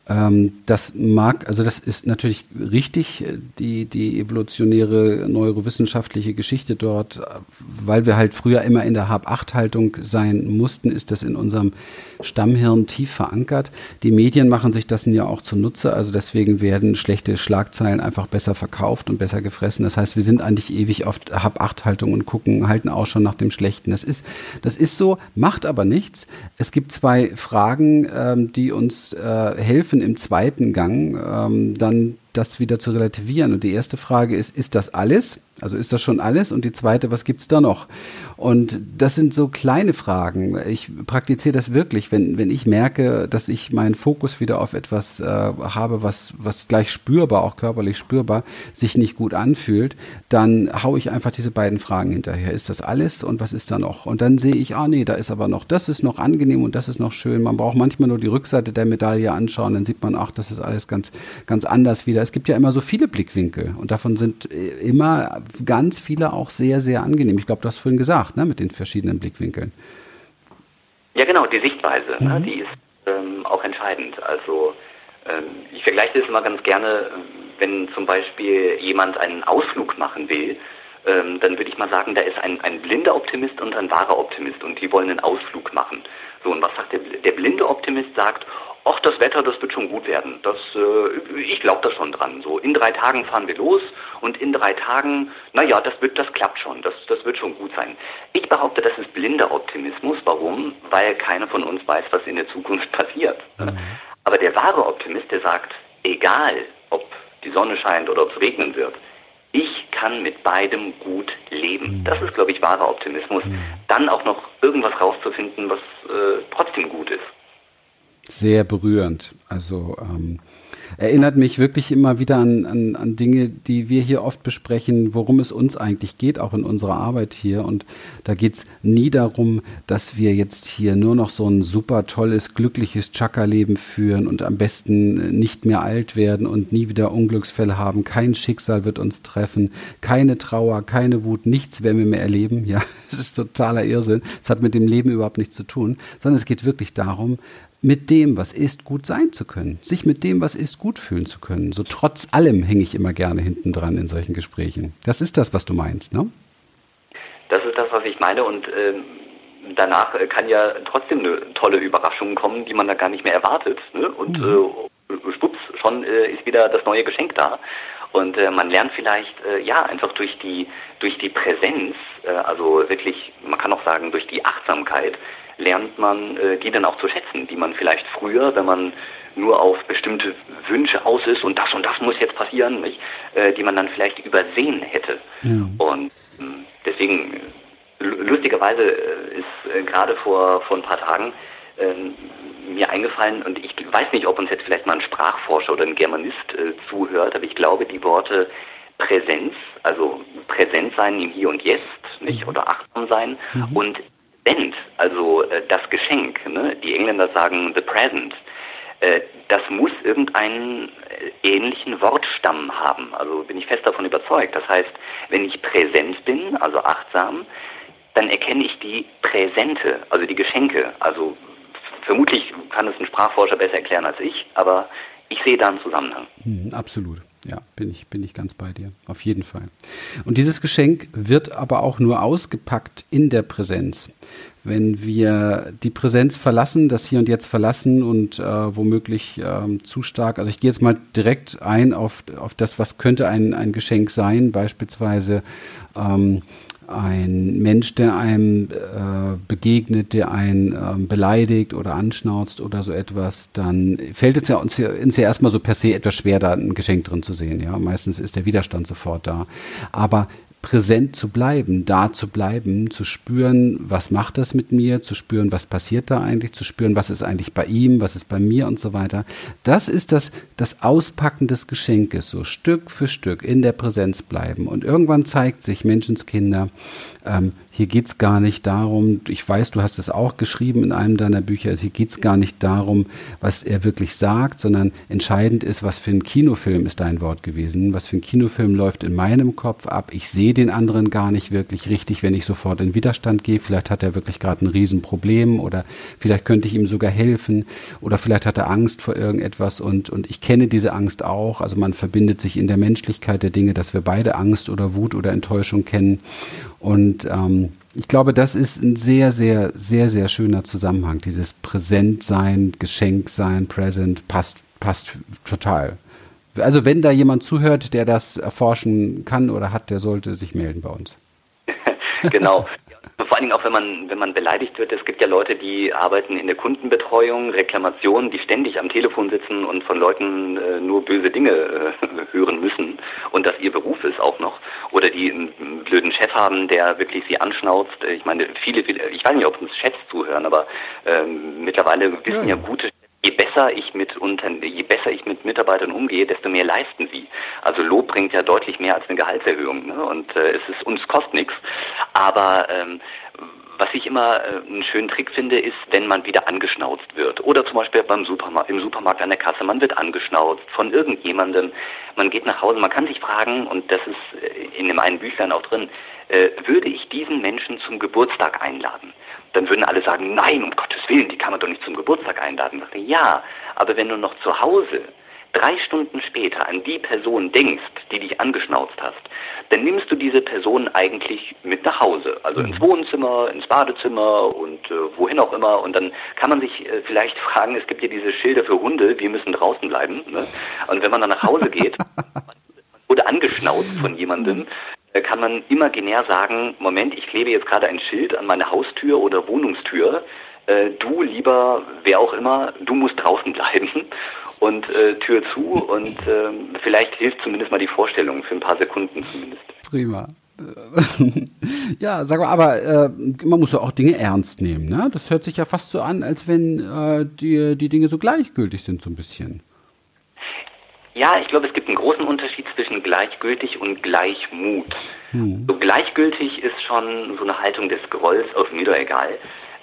S1: ähm, das mag, also das ist natürlich richtig, die, die evolutionäre neurowissenschaftliche Geschichte dort, weil wir halt früher immer in der Hab-Acht-Haltung sein mussten, ist das in unserem Stammhirn tief verankert. Die Medien machen sich das ja auch zunutze, also deswegen werden schlechte Schlagzeilen einfach besser verkauft und besser gefressen. Das heißt, wir sind eigentlich ewig auf Hab-Acht-Haltung und gucken, halten auch schon nach dem Schlechten. Das ist, das ist so, macht aber nichts. Es gibt zwei Fragen, ähm, die uns äh, helfen im zweiten Gang, ähm, dann das wieder zu relativieren. Und die erste Frage ist, ist das alles? Also ist das schon alles? Und die zweite, was gibt's da noch? Und das sind so kleine Fragen. Ich praktiziere das wirklich, wenn, wenn ich merke, dass ich meinen Fokus wieder auf etwas äh, habe, was, was gleich spürbar, auch körperlich spürbar, sich nicht gut anfühlt, dann haue ich einfach diese beiden Fragen hinterher. Ist das alles und was ist da noch? Und dann sehe ich, ah nee, da ist aber noch, das ist noch angenehm und das ist noch schön. Man braucht manchmal nur die Rückseite der Medaille anschauen, dann sieht man, ach, das ist alles ganz, ganz anders wieder. Es gibt ja immer so viele Blickwinkel und davon sind äh, immer ganz viele auch sehr, sehr angenehm. Ich glaube, du hast vorhin gesagt, ne, mit den verschiedenen Blickwinkeln.
S2: Ja, genau, die Sichtweise, ne, mhm. ne, die ist ähm, auch entscheidend. Also ähm, ich vergleiche das immer ganz gerne, wenn zum Beispiel jemand einen Ausflug machen will, ähm, dann würde ich mal sagen, da ist ein, ein blinder Optimist und ein wahrer Optimist und die wollen einen Ausflug machen. So, und was sagt der, der blinde Optimist? Sagt, ach, das Wetter, das wird schon gut werden. Das, äh, ich glaube da schon dran. So, in drei Tagen fahren wir los und in drei Tagen, naja, das wird, das klappt schon, das, das wird schon gut sein. Ich behaupte, das ist blinder Optimismus. Warum? Weil keiner von uns weiß, was in der Zukunft passiert. Mhm. Aber der wahre Optimist, der sagt, egal, ob die Sonne scheint oder ob es regnen wird, ich kann mit beidem gut leben. Mhm. Das ist, glaube ich, wahrer Optimismus. Mhm. Dann auch noch irgendwas rauszufinden, was äh, trotzdem gut ist
S1: sehr berührend. Also ähm, Erinnert mich wirklich immer wieder an, an, an Dinge, die wir hier oft besprechen, worum es uns eigentlich geht, auch in unserer Arbeit hier. Und da geht's nie darum, dass wir jetzt hier nur noch so ein super tolles, glückliches Chakra-Leben führen und am besten nicht mehr alt werden und nie wieder Unglücksfälle haben. Kein Schicksal wird uns treffen, keine Trauer, keine Wut, nichts werden wir mehr erleben. Ja, es ist totaler Irrsinn. Es hat mit dem Leben überhaupt nichts zu tun, sondern es geht wirklich darum, mit dem, was ist, gut sein zu können, sich mit dem, was ist, gut fühlen zu können. So trotz allem hänge ich immer gerne hinten dran in solchen Gesprächen. Das ist das, was du meinst, ne?
S2: Das ist das, was ich meine und äh, danach kann ja trotzdem eine tolle Überraschung kommen, die man da gar nicht mehr erwartet. Ne? Und mhm. äh, schwupps, schon äh, ist wieder das neue Geschenk da. Und äh, man lernt vielleicht, äh, ja, einfach durch die, durch die Präsenz, äh, also wirklich, man kann auch sagen, durch die Achtsamkeit, lernt man äh, die dann auch zu schätzen, die man vielleicht früher, wenn man nur auf bestimmte Wünsche aus ist und das und das muss jetzt passieren, nicht, äh, die man dann vielleicht übersehen hätte. Ja. Und äh, deswegen, lustigerweise äh, ist äh, gerade vor, vor ein paar Tagen ähm, mir eingefallen, und ich weiß nicht, ob uns jetzt vielleicht mal ein Sprachforscher oder ein Germanist äh, zuhört, aber ich glaube, die Worte Präsenz, also präsent sein im Hier und Jetzt, nicht, mhm. oder achtsam sein, mhm. und Event, also äh, das Geschenk, ne? die Engländer sagen the present, äh, das muss irgendeinen äh, ähnlichen Wortstamm haben. Also bin ich fest davon überzeugt. Das heißt, wenn ich präsent bin, also achtsam, dann erkenne ich die Präsente, also die Geschenke. Also vermutlich kann es ein Sprachforscher besser erklären als ich, aber ich sehe da einen Zusammenhang.
S1: Hm, absolut. Ja, bin ich, bin ich ganz bei dir. Auf jeden Fall. Und dieses Geschenk wird aber auch nur ausgepackt in der Präsenz. Wenn wir die Präsenz verlassen, das Hier und Jetzt verlassen und äh, womöglich ähm, zu stark, also ich gehe jetzt mal direkt ein auf, auf das, was könnte ein, ein Geschenk sein, beispielsweise ähm, ein Mensch, der einem äh, begegnet, der einen äh, beleidigt oder anschnauzt oder so etwas, dann fällt es ja uns ja, uns ja erstmal so per se etwas schwer, da ein Geschenk drin zu sehen. Ja, meistens ist der Widerstand sofort da. Aber präsent zu bleiben, da zu bleiben, zu spüren, was macht das mit mir, zu spüren, was passiert da eigentlich, zu spüren, was ist eigentlich bei ihm, was ist bei mir und so weiter. Das ist das, das Auspacken des Geschenkes, so Stück für Stück in der Präsenz bleiben. Und irgendwann zeigt sich Menschenskinder, ähm, hier geht's gar nicht darum, ich weiß, du hast es auch geschrieben in einem deiner Bücher, also hier geht's gar nicht darum, was er wirklich sagt, sondern entscheidend ist, was für ein Kinofilm ist dein Wort gewesen, was für ein Kinofilm läuft in meinem Kopf ab. Ich sehe den anderen gar nicht wirklich richtig, wenn ich sofort in Widerstand gehe. Vielleicht hat er wirklich gerade ein Riesenproblem oder vielleicht könnte ich ihm sogar helfen oder vielleicht hat er Angst vor irgendetwas und, und ich kenne diese Angst auch. Also man verbindet sich in der Menschlichkeit der Dinge, dass wir beide Angst oder Wut oder Enttäuschung kennen. Und ähm, ich glaube, das ist ein sehr, sehr, sehr, sehr schöner Zusammenhang. Dieses Präsentsein, Geschenksein, Present passt, passt total. Also wenn da jemand zuhört, der das erforschen kann oder hat, der sollte sich melden bei uns.
S2: genau. Vor allen Dingen auch, wenn man, wenn man beleidigt wird. Es gibt ja Leute, die arbeiten in der Kundenbetreuung, Reklamationen, die ständig am Telefon sitzen und von Leuten äh, nur böse Dinge äh, hören müssen und das ihr Beruf ist auch noch. Oder die einen blöden Chef haben, der wirklich sie anschnauzt. Ich meine, viele, ich weiß nicht, ob uns Chefs zuhören, aber ähm, mittlerweile wissen ja, ja gute je besser ich mit unter, je besser ich mit Mitarbeitern umgehe, desto mehr leisten sie. Also Lob bringt ja deutlich mehr als eine Gehaltserhöhung. Ne? Und äh, es ist uns kostet nichts. Aber ähm, was ich immer äh, einen schönen Trick finde, ist, wenn man wieder angeschnauzt wird. Oder zum Beispiel beim Supermarkt, im Supermarkt an der Kasse, man wird angeschnauzt von irgendjemandem. Man geht nach Hause, man kann sich fragen, und das ist äh, in dem einen Büchlein auch drin, äh, würde ich diesen Menschen zum Geburtstag einladen? Dann würden alle sagen, nein, um Gottes Willen, die kann man doch nicht zum Geburtstag einladen. Sage, ja, aber wenn du noch zu Hause drei Stunden später an die Person denkst, die dich angeschnauzt hast, dann nimmst du diese Person eigentlich mit nach Hause, also ins mhm. Wohnzimmer, ins Badezimmer und äh, wohin auch immer. Und dann kann man sich äh, vielleicht fragen, es gibt ja diese Schilder für Hunde, wir müssen draußen bleiben. Ne? Und wenn man dann nach Hause geht, wurde angeschnauzt von jemandem, äh, kann man imaginär sagen, Moment, ich klebe jetzt gerade ein Schild an meine Haustür oder Wohnungstür, äh, du lieber, wer auch immer, du musst draußen bleiben und äh, Tür zu und äh, vielleicht hilft zumindest mal die Vorstellung für ein paar Sekunden zumindest.
S1: Prima. ja, sag mal, aber äh, man muss ja auch Dinge ernst nehmen, ne? Das hört sich ja fast so an, als wenn äh, die, die Dinge so gleichgültig sind, so ein bisschen.
S2: Ja, ich glaube, es gibt einen großen Unterschied zwischen gleichgültig und Gleichmut. Hm. So gleichgültig ist schon so eine Haltung des Grolls, auf mir doch egal.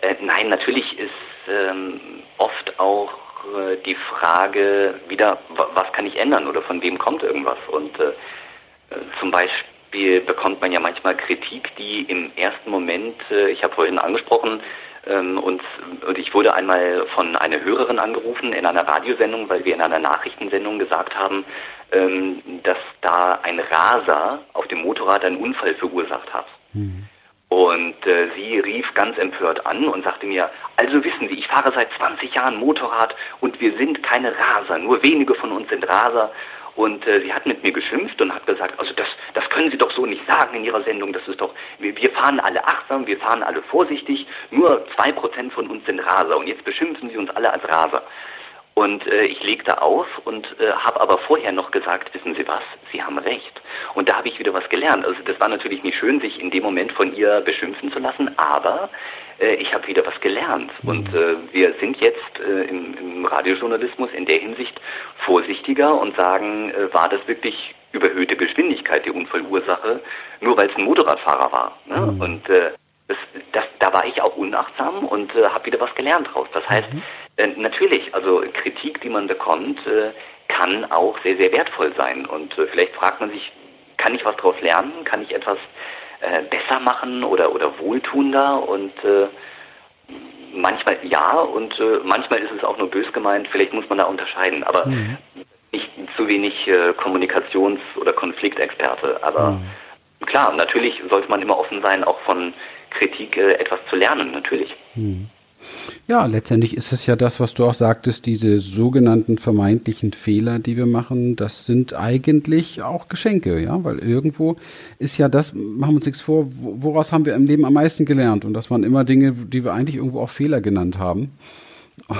S2: Äh, nein, natürlich ist ähm, oft auch äh, die Frage wieder, was kann ich ändern oder von wem kommt irgendwas? Und äh, äh, zum Beispiel bekommt man ja manchmal Kritik, die im ersten Moment, äh, ich habe vorhin angesprochen, und, und ich wurde einmal von einer Hörerin angerufen in einer Radiosendung, weil wir in einer Nachrichtensendung gesagt haben, ähm, dass da ein Raser auf dem Motorrad einen Unfall verursacht hat. Mhm. Und äh, sie rief ganz empört an und sagte mir, also wissen Sie, ich fahre seit 20 Jahren Motorrad und wir sind keine Raser, nur wenige von uns sind Raser und äh, sie hat mit mir geschimpft und hat gesagt, also das, das können Sie doch so nicht sagen in Ihrer Sendung. Das ist doch, wir, wir fahren alle achtsam, wir fahren alle vorsichtig. Nur zwei Prozent von uns sind Raser und jetzt beschimpfen Sie uns alle als Raser. Und äh, ich legte auf und äh, habe aber vorher noch gesagt, wissen Sie was, Sie haben recht. Und da habe ich wieder was gelernt. Also das war natürlich nicht schön, sich in dem Moment von ihr beschimpfen zu lassen, aber äh, ich habe wieder was gelernt. Mhm. Und äh, wir sind jetzt äh, im, im, Radiojournalismus in der Hinsicht vorsichtiger und sagen, äh, war das wirklich überhöhte Geschwindigkeit die Unfallursache, nur weil es ein Motorradfahrer war. Ne? Mhm. Und äh, das, das, da war ich auch unachtsam und äh, habe wieder was gelernt draus. Das heißt, mhm. Äh, natürlich, also Kritik, die man bekommt, äh, kann auch sehr, sehr wertvoll sein. Und äh, vielleicht fragt man sich, kann ich was daraus lernen? Kann ich etwas äh, besser machen oder, oder wohltuender? Und äh, manchmal ja und manchmal ist es auch nur bös gemeint. Vielleicht muss man da unterscheiden. Aber mhm. ich zu wenig Kommunikations- oder Konfliktexperte. Aber mhm. klar, natürlich sollte man immer offen sein, auch von Kritik etwas zu lernen, natürlich.
S1: Mhm. Ja, letztendlich ist es ja das, was du auch sagtest, diese sogenannten vermeintlichen Fehler, die wir machen, das sind eigentlich auch Geschenke, ja, weil irgendwo ist ja das, machen wir uns nichts vor, woraus haben wir im Leben am meisten gelernt? Und das waren immer Dinge, die wir eigentlich irgendwo auch Fehler genannt haben.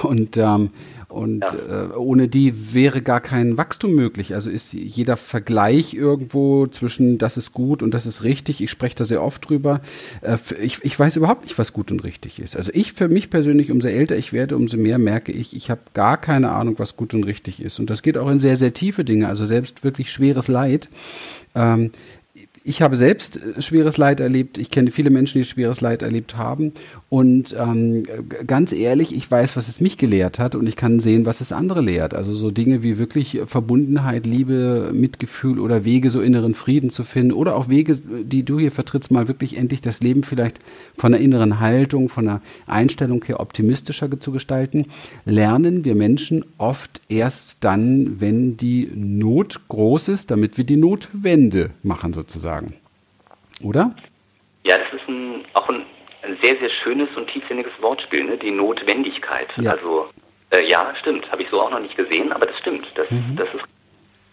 S1: Und, ähm, und ja. äh, ohne die wäre gar kein Wachstum möglich. Also ist jeder Vergleich irgendwo zwischen das ist gut und das ist richtig. Ich spreche da sehr oft drüber. Äh, ich, ich weiß überhaupt nicht, was gut und richtig ist. Also ich für mich persönlich, umso älter ich werde, umso mehr merke ich, ich habe gar keine Ahnung, was gut und richtig ist. Und das geht auch in sehr, sehr tiefe Dinge. Also selbst wirklich schweres Leid. Ähm, ich habe selbst äh, schweres Leid erlebt. Ich kenne viele Menschen, die schweres Leid erlebt haben. Und ähm, ganz ehrlich, ich weiß, was es mich gelehrt hat und ich kann sehen, was es andere lehrt. Also so Dinge wie wirklich Verbundenheit, Liebe, Mitgefühl oder Wege, so inneren Frieden zu finden oder auch Wege, die du hier vertrittst, mal wirklich endlich das Leben vielleicht von der inneren Haltung, von der Einstellung her optimistischer zu gestalten, lernen wir Menschen oft erst dann, wenn die Not groß ist, damit wir die Notwende machen sozusagen sagen. Oder?
S2: Ja, das ist ein, auch ein, sehr, sehr schönes und tiefsinniges Wortspiel, ne? die Notwendigkeit. Ja. Also, äh, ja, stimmt, habe ich so auch noch nicht gesehen, aber das stimmt. Das, mhm. das ist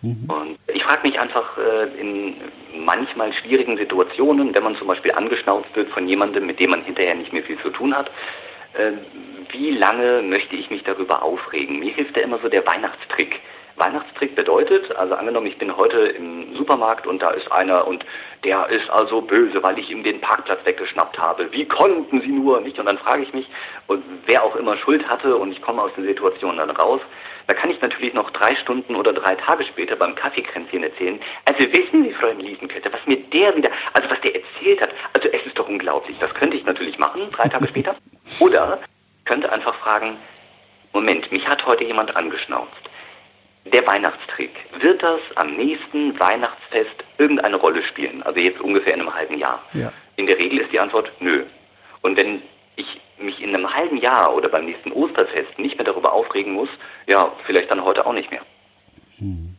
S2: mhm. und ich frage mich einfach äh, in manchmal schwierigen Situationen, wenn man zum Beispiel angeschnauzt wird von jemandem, mit dem man hinterher nicht mehr viel zu tun hat, äh, wie lange möchte ich mich darüber aufregen? Mir hilft ja immer so der Weihnachtstrick. Weihnachtstrick bedeutet, also angenommen, ich bin heute im Supermarkt und da ist einer und der ist also böse, weil ich ihm den Parkplatz weggeschnappt habe. Wie konnten Sie nur nicht? Und dann frage ich mich, und wer auch immer Schuld hatte und ich komme aus der Situation dann raus, da kann ich natürlich noch drei Stunden oder drei Tage später beim Kaffeekränzchen erzählen. Also wissen Sie, Freundin Liesenkette, was mir der wieder, also was der erzählt hat, also es ist doch unglaublich. Das könnte ich natürlich machen, drei Tage später. Oder könnte einfach fragen, Moment, mich hat heute jemand angeschnauzt der Weihnachtstrick. Wird das am nächsten Weihnachtsfest irgendeine Rolle spielen? Also jetzt ungefähr in einem halben Jahr. Ja. In der Regel ist die Antwort nö. Und wenn ich mich in einem halben Jahr oder beim nächsten Osterfest nicht mehr darüber aufregen muss, ja, vielleicht dann heute auch nicht mehr. Hm.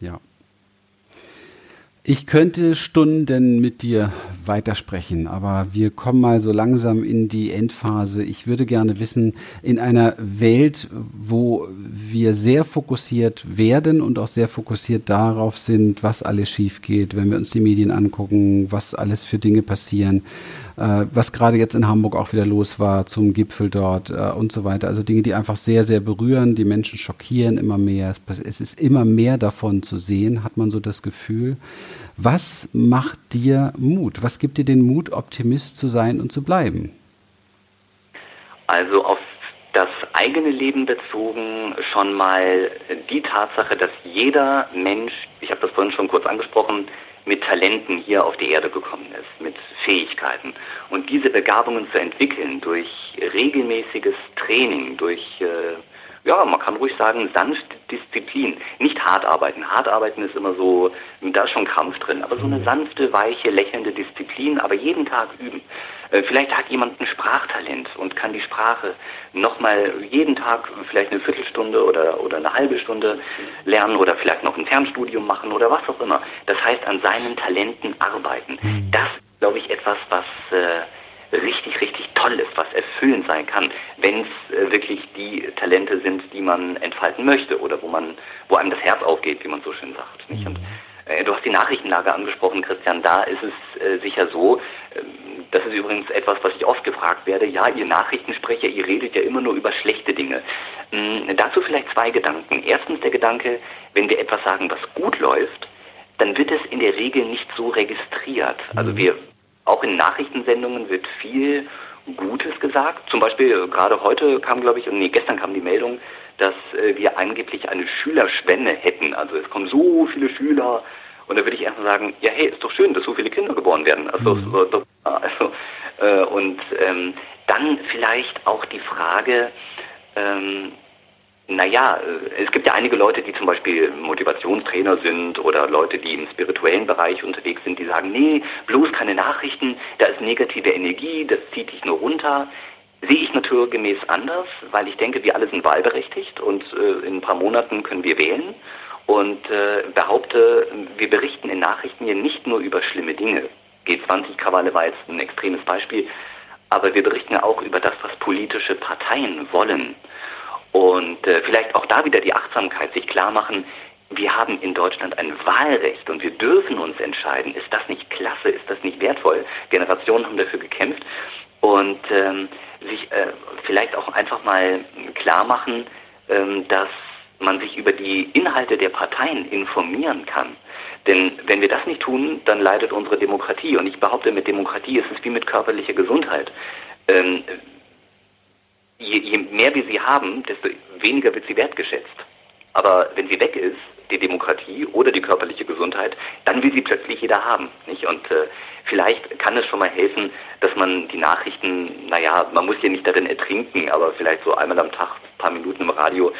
S1: Ja. Ich könnte Stunden mit dir weitersprechen, aber wir kommen mal so langsam in die Endphase. Ich würde gerne wissen, in einer Welt, wo wir sehr fokussiert werden und auch sehr fokussiert darauf sind, was alles schief geht, wenn wir uns die Medien angucken, was alles für Dinge passieren, äh, was gerade jetzt in Hamburg auch wieder los war zum Gipfel dort äh, und so weiter. Also Dinge, die einfach sehr, sehr berühren, die Menschen schockieren immer mehr. Es, es ist immer mehr davon zu sehen, hat man so das Gefühl. Was macht dir Mut? Was gibt dir den Mut, Optimist zu sein und zu bleiben?
S2: Also auf das eigene Leben bezogen schon mal die Tatsache, dass jeder Mensch, ich habe das vorhin schon kurz angesprochen, mit Talenten hier auf die Erde gekommen ist, mit Fähigkeiten. Und diese Begabungen zu entwickeln durch regelmäßiges Training, durch äh, ja, man kann ruhig sagen, sanfte Disziplin. Nicht hart arbeiten. Hart arbeiten ist immer so, da ist schon Krampf drin, aber so eine sanfte, weiche, lächelnde Disziplin, aber jeden Tag üben. Äh, vielleicht hat jemand ein Sprachtalent und kann die Sprache nochmal jeden Tag vielleicht eine Viertelstunde oder, oder eine halbe Stunde lernen oder vielleicht noch ein Fernstudium machen oder was auch immer. Das heißt, an seinen Talenten arbeiten. Mhm. Das ist, glaube ich, etwas, was äh, richtig, richtig toll ist, was erfüllend sein kann, wenn es äh, wirklich die Talente sind, die man entfalten möchte oder wo man, wo einem das Herz aufgeht, wie man so schön sagt. Nicht? Und äh, du hast die Nachrichtenlage angesprochen, Christian. Da ist es äh, sicher so. Äh, das ist übrigens etwas, was ich oft gefragt werde. Ja, ihr Nachrichtensprecher, ihr redet ja immer nur über schlechte Dinge. Ähm, dazu vielleicht zwei Gedanken. Erstens der Gedanke, wenn wir etwas sagen, was gut läuft, dann wird es in der Regel nicht so registriert. Also mhm. wir auch in Nachrichtensendungen wird viel Gutes gesagt. Zum Beispiel äh, gerade heute kam, glaube ich, und nee, gestern kam die Meldung, dass äh, wir angeblich eine Schülerspende hätten. Also es kommen so viele Schüler und da würde ich erstmal sagen, ja hey, ist doch schön, dass so viele Kinder geboren werden. Also, mhm. so, also äh, und ähm, dann vielleicht auch die Frage, ähm, naja, äh, es gibt ja einige Leute, die zum Beispiel Motivationstrainer sind oder Leute, die im spirituellen Bereich unterwegs sind, die sagen, nee, bloß keine Nachrichten, da ist negative Energie, das zieht dich nur runter. Sehe ich naturgemäß anders, weil ich denke, wir alle sind wahlberechtigt und äh, in ein paar Monaten können wir wählen und äh, behaupte, wir berichten in Nachrichten hier nicht nur über schlimme Dinge. G20-Krawalle war jetzt ein extremes Beispiel, aber wir berichten ja auch über das, was politische Parteien wollen. Und äh, vielleicht auch da wieder die Achtsamkeit, sich klar machen, wir haben in Deutschland ein Wahlrecht und wir dürfen uns entscheiden. Ist das nicht klasse? Ist das nicht wertvoll? Generationen haben dafür gekämpft und ähm, sich äh, vielleicht auch einfach mal klar machen, ähm, dass man sich über die Inhalte der Parteien informieren kann. Denn wenn wir das nicht tun, dann leidet unsere Demokratie. Und ich behaupte, mit Demokratie ist es wie mit körperlicher Gesundheit. Ähm, je, je mehr wir sie haben, desto weniger wird sie wertgeschätzt. Aber wenn sie weg ist, die Demokratie oder die körperliche Gesundheit, dann will sie plötzlich jeder haben. Nicht? Und äh, vielleicht kann es schon mal helfen, dass man die Nachrichten, naja, man muss hier nicht darin ertrinken, aber vielleicht so einmal am Tag, ein paar Minuten im Radio,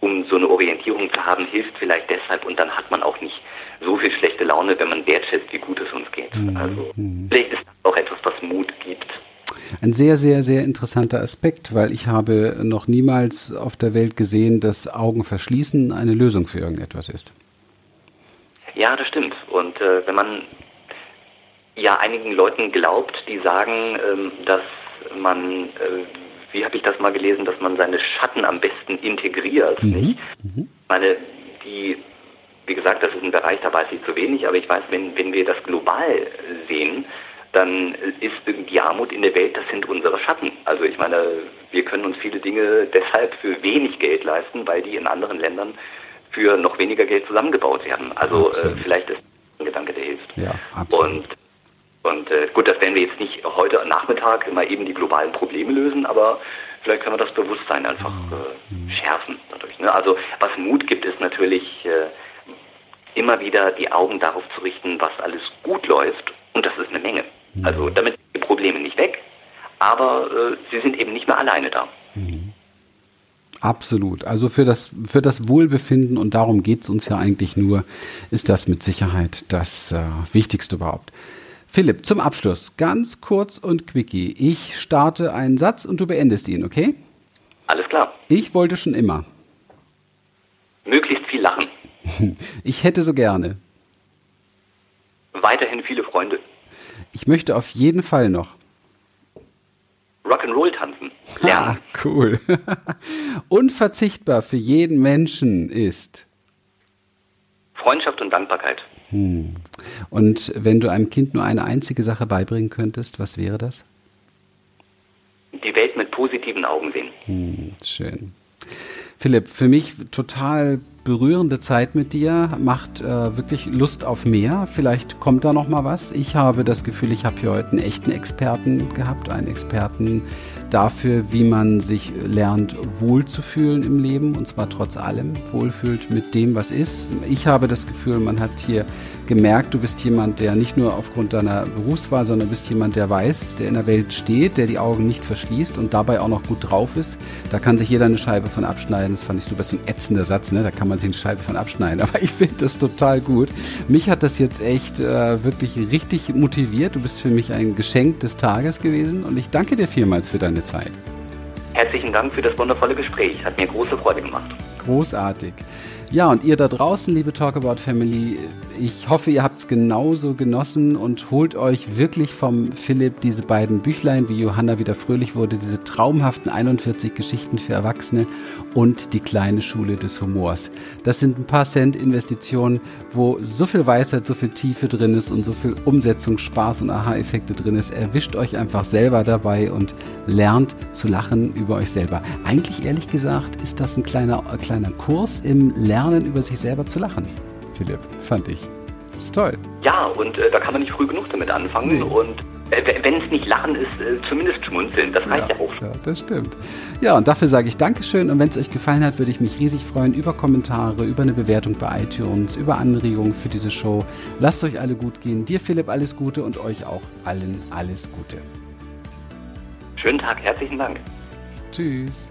S2: um so eine Orientierung zu haben, hilft vielleicht deshalb und dann hat man auch nicht so viel schlechte Laune, wenn man wertschätzt, wie gut es uns geht. Mhm. Also mhm. vielleicht ist das auch etwas, was Mut gibt
S1: ein sehr, sehr, sehr interessanter Aspekt, weil ich habe noch niemals auf der Welt gesehen, dass Augen verschließen eine Lösung für irgendetwas ist.
S2: Ja, das stimmt. Und äh, wenn man ja einigen Leuten glaubt, die sagen, ähm, dass man, äh, wie habe ich das mal gelesen, dass man seine Schatten am besten integriert. Mhm. Nicht? Mhm. meine, die, wie gesagt, das ist ein Bereich, da weiß ich zu wenig, aber ich weiß, wenn, wenn wir das global sehen, dann ist die Armut in der Welt, das sind unsere Schatten. Also ich meine, wir können uns viele Dinge deshalb für wenig Geld leisten, weil die in anderen Ländern für noch weniger Geld zusammengebaut werden. Also äh, vielleicht ist ein Gedanke, der hilft.
S1: Ja, absolut.
S2: Und, und äh, gut, das werden wir jetzt nicht heute Nachmittag immer eben die globalen Probleme lösen, aber vielleicht können wir das Bewusstsein einfach mhm. äh, schärfen dadurch. Ne? Also was Mut gibt, ist natürlich äh, immer wieder die Augen darauf zu richten, was alles gut läuft. Und das ist eine Menge. Also damit sind die Probleme nicht weg, aber äh, sie sind eben nicht mehr alleine da. Mhm.
S1: Absolut. Also für das, für das Wohlbefinden, und darum geht es uns ja eigentlich nur, ist das mit Sicherheit das äh, Wichtigste überhaupt. Philipp, zum Abschluss, ganz kurz und quickie. Ich starte einen Satz und du beendest ihn, okay?
S2: Alles klar.
S1: Ich wollte schon immer.
S2: Möglichst viel lachen.
S1: Ich hätte so gerne.
S2: Weiterhin viele Freunde.
S1: Ich möchte auf jeden Fall noch
S2: Rock'n'Roll tanzen.
S1: Ja, cool. Unverzichtbar für jeden Menschen ist
S2: Freundschaft und Dankbarkeit.
S1: Hm. Und wenn du einem Kind nur eine einzige Sache beibringen könntest, was wäre das?
S2: Die Welt mit positiven Augen sehen.
S1: Hm, schön. Philipp, für mich total berührende Zeit mit dir, macht äh, wirklich Lust auf mehr. Vielleicht kommt da noch mal was. Ich habe das Gefühl, ich habe hier heute einen echten Experten gehabt, einen Experten dafür, wie man sich lernt, wohlzufühlen im Leben und zwar trotz allem, wohlfühlt mit dem, was ist. Ich habe das Gefühl, man hat hier gemerkt, du bist jemand, der nicht nur aufgrund deiner Berufswahl, sondern bist jemand, der weiß, der in der Welt steht, der die Augen nicht verschließt und dabei auch noch gut drauf ist. Da kann sich jeder eine Scheibe von abschneiden. Das fand ich super, so ein ätzender Satz, ne? Da kann man sich eine Scheibe von abschneiden. Aber ich finde das total gut. Mich hat das jetzt echt äh, wirklich richtig motiviert. Du bist für mich ein Geschenk des Tages gewesen und ich danke dir vielmals für deine Zeit.
S2: Herzlichen Dank für das wundervolle Gespräch. Hat mir große Freude gemacht.
S1: Großartig. Ja, und ihr da draußen, liebe Talkabout Family, ich hoffe, ihr habt es genauso genossen und holt euch wirklich vom Philipp diese beiden Büchlein, wie Johanna wieder fröhlich wurde, diese traumhaften 41 Geschichten für Erwachsene und die kleine Schule des Humors. Das sind ein paar Cent Investitionen, wo so viel Weisheit, so viel Tiefe drin ist und so viel Umsetzung, Spaß und Aha-Effekte drin ist. Erwischt euch einfach selber dabei und lernt zu lachen über euch selber. Eigentlich ehrlich gesagt ist das ein kleiner, kleiner Kurs im Lernen lernen, über sich selber zu lachen. Philipp, fand ich. Das ist toll.
S2: Ja, und äh, da kann man nicht früh genug damit anfangen. Nee. Und äh, wenn es nicht Lachen ist, äh, zumindest schmunzeln. Das reicht ja, ja auch schon.
S1: Ja, das stimmt. Ja, und dafür sage ich Dankeschön. Und wenn es euch gefallen hat, würde ich mich riesig freuen über Kommentare, über eine Bewertung bei iTunes, über Anregungen für diese Show. Lasst euch alle gut gehen. Dir, Philipp, alles Gute und euch auch allen alles Gute.
S2: Schönen Tag, herzlichen Dank.
S1: Tschüss.